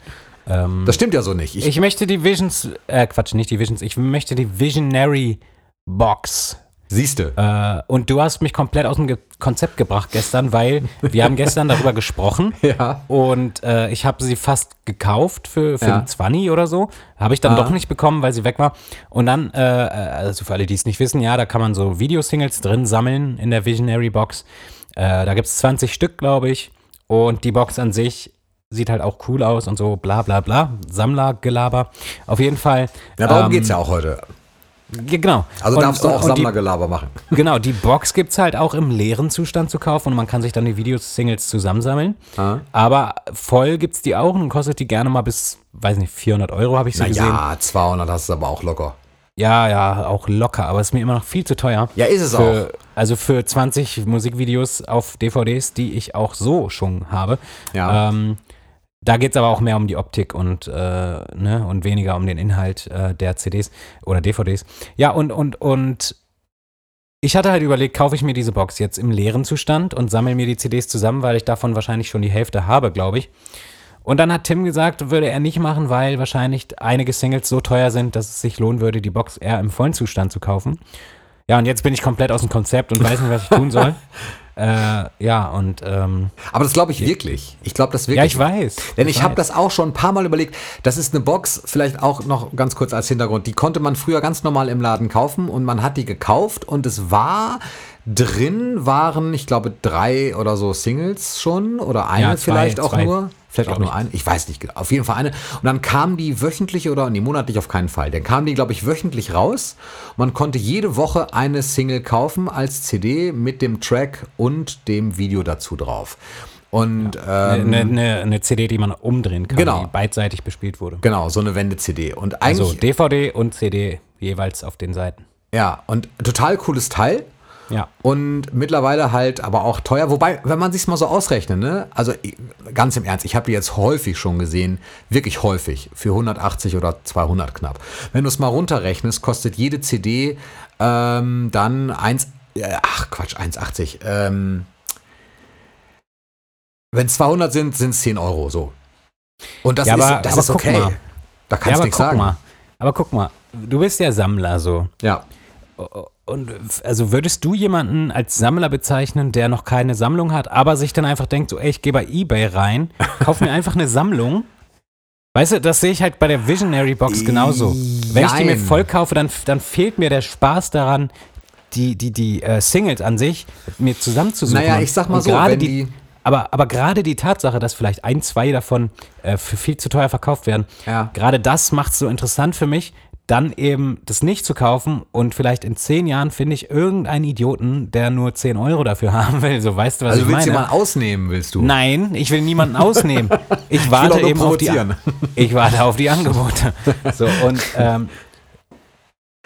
C: ähm,
B: Das stimmt ja so nicht. Ich,
C: Ich möchte die Visions, äh, Quatsch, nicht die Visions, ich möchte die Visionary Box.
B: siehste.
C: Äh, und du hast mich komplett aus dem Ge Konzept gebracht gestern, weil wir haben gestern darüber gesprochen
B: Ja.
C: und äh, ich habe sie fast gekauft für, für
B: Ja.
C: einen 20 oder so. Habe ich dann
B: Ah.
C: doch nicht bekommen, weil sie weg war. Und dann, äh, also für alle, die es nicht wissen, ja, da kann man so Videosingles drin sammeln in der Visionary Box. Äh, da gibt es 20 Stück, glaube ich. Und die Box an sich sieht halt auch cool aus und so bla bla bla. Sammlergelaber. Auf jeden Fall.
B: Ja, darum
C: ähm,
B: geht's ja auch heute.
C: Genau.
B: Also
C: Und-
B: darfst du auch Sammlergelaber machen.
C: Genau, die Box gibt es halt auch im leeren Zustand zu kaufen und man kann sich dann die Videosingles zusammensammeln.
B: Ah.
C: Aber voll gibt es die auch und kostet die gerne mal bis, weiß nicht, 400 Euro habe ich so gesehen.
B: Ja, 200 hast du aber auch locker.
C: Ja, ja, auch locker, aber ist mir immer noch viel zu teuer.
B: Ja, ist es
C: Für, also für 20 Musikvideos auf DVDs, die ich auch so schon habe.
B: Ja.
C: Ähm, da geht es aber auch mehr um die Optik und, äh, ne, und weniger um den Inhalt äh, der CDs oder DVDs. Ja, und, und, und ich hatte halt überlegt, kaufe ich mir diese Box jetzt im leeren Zustand und sammle mir die CDs zusammen, weil ich davon wahrscheinlich schon die Hälfte habe, glaube ich. Und dann hat Tim gesagt, würde er nicht machen, weil wahrscheinlich einige Singles so teuer sind, dass es sich lohnen würde, die Box eher im vollen Zustand zu kaufen. Ja, und jetzt bin ich komplett aus dem Konzept und weiß nicht, was ich tun soll. äh, ja, und ähm,
B: Aber das glaube ich wirklich. Ich glaube das wirklich.
C: ja, ich weiß.
B: Denn ich habe
C: weiß.
B: das auch schon ein paar Mal überlegt. Das ist eine Box, vielleicht auch noch ganz kurz als Hintergrund. Die konnte man früher ganz normal im Laden kaufen und man hat die gekauft und es war drin waren, ich glaube, drei oder so Singles schon oder eine
C: Ja, zwei,
B: vielleicht auch
C: zwei,
B: nur. Vielleicht auch nur eine. Ich weiß nicht genau. Auf jeden Fall eine. Und dann kam die wöchentlich oder nee, monatlich auf keinen Fall. Dann kam die, glaube ich, wöchentlich raus. Man konnte jede Woche eine Single kaufen als CD mit dem Track und dem Video dazu drauf. Und ähm,
C: Eine, eine, eine CD, die man umdrehen kann,
B: Genau.
C: die beidseitig bespielt wurde.
B: Genau, so eine Wende-CD. Und
C: Also DVD und CD jeweils auf den Seiten.
B: ja, und total cooles Teil.
C: Ja.
B: Und mittlerweile halt aber auch teuer. Wobei, wenn man sich mal so ausrechnet, ne? Also ganz im Ernst, ich habe die jetzt häufig schon gesehen, wirklich häufig, für 180 oder 200 knapp. Wenn du es mal runterrechnest, kostet jede CD ähm, dann 1, äh, ach Quatsch, 1,80. Ähm, wenn es 200 sind, sind es 10 Euro so. Und das
C: Ja,
B: ist,
C: aber-
B: das
C: aber
B: ist okay. Da
C: ja,
B: kannst du
C: aber
B: nichts sagen.
C: mal. Aber guck mal, du bist ja Sammler so.
B: Ja.
C: Und also würdest du jemanden als Sammler bezeichnen, der noch keine Sammlung hat, aber sich dann einfach denkt, so, ey, ich gehe bei Ebay rein, kauf mir einfach eine Sammlung. Weißt du, das sehe ich halt bei der Visionary Box genauso. Wenn ich die mir
B: Jein.
C: voll kaufe, dann, dann fehlt mir der Spaß daran, die, die, die äh, Singles an sich mir zusammenzusuchen.
B: Naja, ich sag mal
C: Und
B: so, wenn
C: die,
B: die-
C: aber, aber gerade die Tatsache, dass vielleicht ein, zwei davon äh, für viel zu teuer verkauft werden,
B: Ja.
C: gerade das macht es so interessant für mich, dann eben das nicht zu kaufen und vielleicht in zehn Jahren finde ich irgendeinen Idioten, der nur 10 Euro dafür haben will. So weißt du, was
B: Also
C: ich
B: willst du
C: meine?
B: jemanden ausnehmen, willst du?
C: Nein, ich will niemanden ausnehmen. Ich warte
B: nur
C: eben auf die, ich warte auf die Angebote. So und ähm,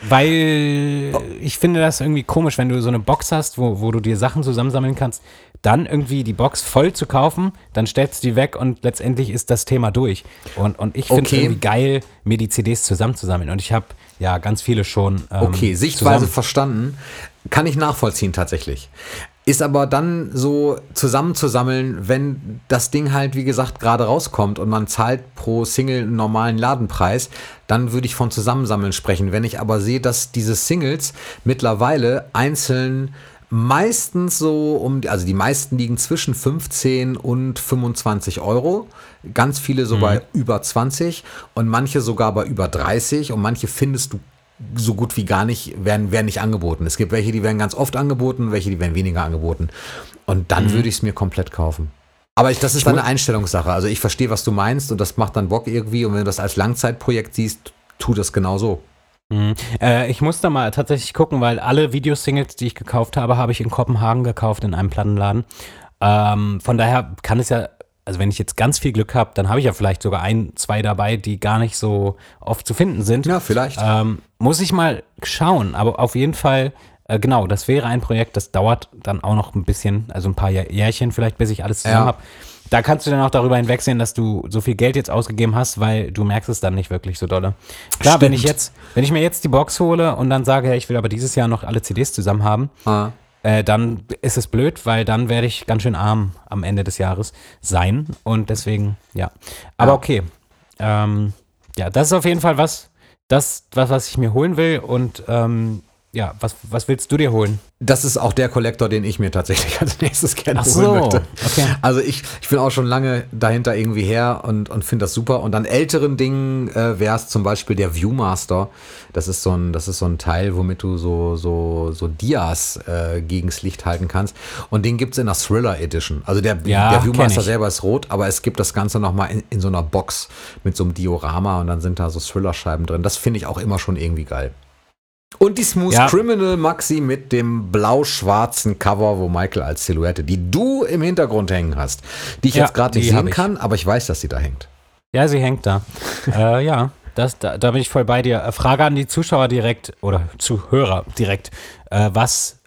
C: weil ich finde das irgendwie komisch, wenn du so eine Box hast, wo, wo du dir Sachen zusammensammeln kannst, dann irgendwie die Box voll zu kaufen, dann stellst du die weg und letztendlich ist das Thema durch. Und, und ich finde es
B: Okay.
C: irgendwie geil, mir die CDs zusammenzusammeln. Und ich habe ja ganz viele schon. Ähm,
B: Okay, Sichtweise
C: zusammen-
B: verstanden. Kann ich nachvollziehen tatsächlich. Ist aber dann so zusammenzusammeln, wenn das Ding halt, wie gesagt, gerade rauskommt und man zahlt pro Single einen normalen Ladenpreis, dann würde ich von Zusammensammeln sprechen. Wenn ich aber sehe, dass diese Singles mittlerweile einzeln meistens so um, also die meisten liegen zwischen 15 und 25 Euro. Ganz viele so bei über 20 und manche sogar bei über 30 und manche findest du so gut wie gar nicht, werden, werden nicht angeboten. Es gibt welche, die werden ganz oft angeboten, welche, die werden weniger angeboten. Und dann würde ich es mir komplett kaufen. Aber ich, das ist dann eine Einstellungssache. Also ich verstehe, was du meinst und das macht dann Bock irgendwie. Und wenn du das als Langzeitprojekt siehst, tu das genauso.
C: Mhm. Äh, ich muss da mal tatsächlich gucken, weil alle Videosingles, die ich gekauft habe, habe ich in Kopenhagen gekauft in einem Plattenladen. Ähm, von daher kann es ja, also wenn ich jetzt ganz viel Glück habe, dann habe ich ja vielleicht sogar ein, zwei dabei, die gar nicht so oft zu finden sind.
B: Ja, vielleicht.
C: Ähm, muss ich mal schauen, aber auf jeden Fall, äh, genau, das wäre ein Projekt, das dauert dann auch noch ein bisschen, also ein paar Jährchen vielleicht, bis ich alles zusammen
B: Ja.
C: habe. Da kannst du dann auch darüber hinwegsehen, dass du so viel Geld jetzt ausgegeben hast, weil du merkst es dann nicht wirklich so dolle. Klar, wenn ich
B: Stimmt.
C: jetzt, wenn ich mir jetzt die Box hole und dann sage, ich will aber dieses Jahr noch alle CDs zusammen haben,
B: Ah.
C: äh, dann ist es blöd, weil dann werde ich ganz schön arm am Ende des Jahres sein. Und deswegen, ja. Aber
B: Ja.
C: okay. Ähm, ja, das ist auf jeden Fall was, das, was, was ich mir holen will. Und ähm, ja, was, was willst du dir holen?
B: Das ist auch der Kollektor, den ich mir tatsächlich als nächstes gerne
C: Ach
B: holen
C: so,
B: möchte.
C: okay.
B: Also ich, ich bin auch schon lange dahinter irgendwie her und, und finde das super. Und an älteren Dingen äh, wäre es zum Beispiel der Viewmaster. Das ist so ein, das ist so ein Teil, womit du so, so, so Dias äh, gegens Licht halten kannst. Und den gibt's in der Thriller Edition. Also der,
C: Ja,
B: der Viewmaster selber ist rot, aber es gibt das Ganze nochmal in, in so einer Box mit so einem Diorama und dann sind da so Thriller-Scheiben drin. Das finde ich auch immer schon irgendwie geil. Und die Smooth
C: Ja.
B: Criminal Maxi mit dem blau-schwarzen Cover, wo Michael als Silhouette, die du im Hintergrund hängen hast, die ich
C: Ja,
B: jetzt gerade nicht sehen kann, aber ich weiß, dass sie da hängt.
C: Ja, sie hängt da. äh, ja, das, da, da bin ich voll bei dir. Äh, Frage an die Zuschauer direkt oder Zuhörer direkt. Äh, was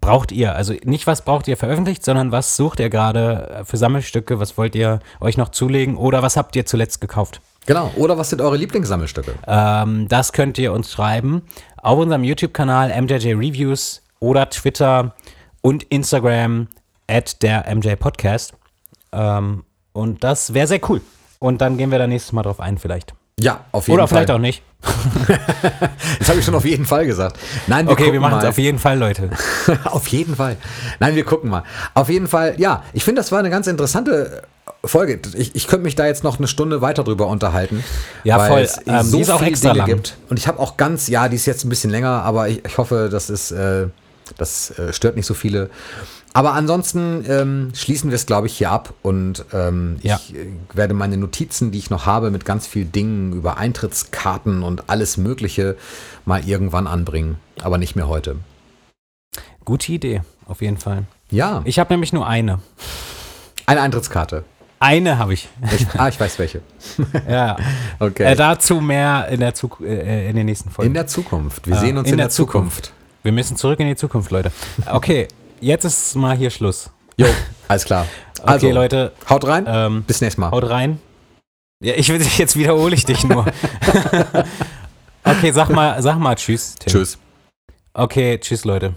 C: braucht ihr? Also nicht, was braucht ihr veröffentlicht, sondern was sucht ihr gerade für Sammelstücke? Was wollt ihr euch noch zulegen? Oder was habt ihr zuletzt gekauft?
B: Genau. Oder was sind eure Lieblingssammelstücke?
C: Ähm, das könnt ihr uns schreiben auf unserem YouTube-Kanal MJJ Reviews oder Twitter und Instagram at der MJ Podcast. Ähm, und das wäre sehr cool. Und dann gehen wir da nächstes Mal drauf ein, vielleicht.
B: Ja, auf jeden
C: Oder
B: Fall.
C: vielleicht auch nicht.
B: Das habe ich schon auf jeden Fall gesagt. Nein, wir
C: Okay, wir machen es auf jeden Fall, Leute.
B: auf jeden Fall. Nein, wir gucken mal. Auf jeden Fall, ja, ich finde, das war eine ganz interessante Folge. Ich, ich könnte mich da jetzt noch eine Stunde weiter drüber unterhalten.
C: Ja,
B: weil
C: voll.
B: es
C: Ähm,
B: so
C: die ist auch extra
B: Dinge
C: lang.
B: gibt. Und ich habe auch ganz, ja, die ist jetzt ein bisschen länger, aber ich, ich hoffe, das ist, äh, das äh, stört nicht so viele. Aber ansonsten ähm, schließen wir es, glaube ich, hier ab und ähm,
C: Ja.
B: ich äh, werde meine Notizen, die ich noch habe, mit ganz vielen Dingen über Eintrittskarten und alles Mögliche mal irgendwann anbringen. Aber nicht mehr heute.
C: Gute Idee, auf jeden Fall.
B: Ja,
C: Ich habe nämlich nur eine.
B: eine Eintrittskarte.
C: Eine habe ich.
B: Ich, ah, ich weiß welche.
C: ja.
B: Okay.
C: Äh, dazu mehr in der Zuk äh, in den nächsten Folgen.
B: in der Zukunft. Wir
C: Äh,
B: sehen uns
C: in
B: in,
C: der
B: der Zukunft.
C: Wir müssen zurück in die Zukunft, Leute. Okay, jetzt ist mal hier Schluss.
B: Jo, alles klar.
C: Okay, Leute,
B: haut rein.
C: ähm,
B: Bis nächstes Mal.
C: haut rein. Ja, ich will jetzt wiederhole ich dich nur. okay, sag mal, sag mal Tschüss. Tim.
B: Tschüss.
C: Okay, tschüss, Leute.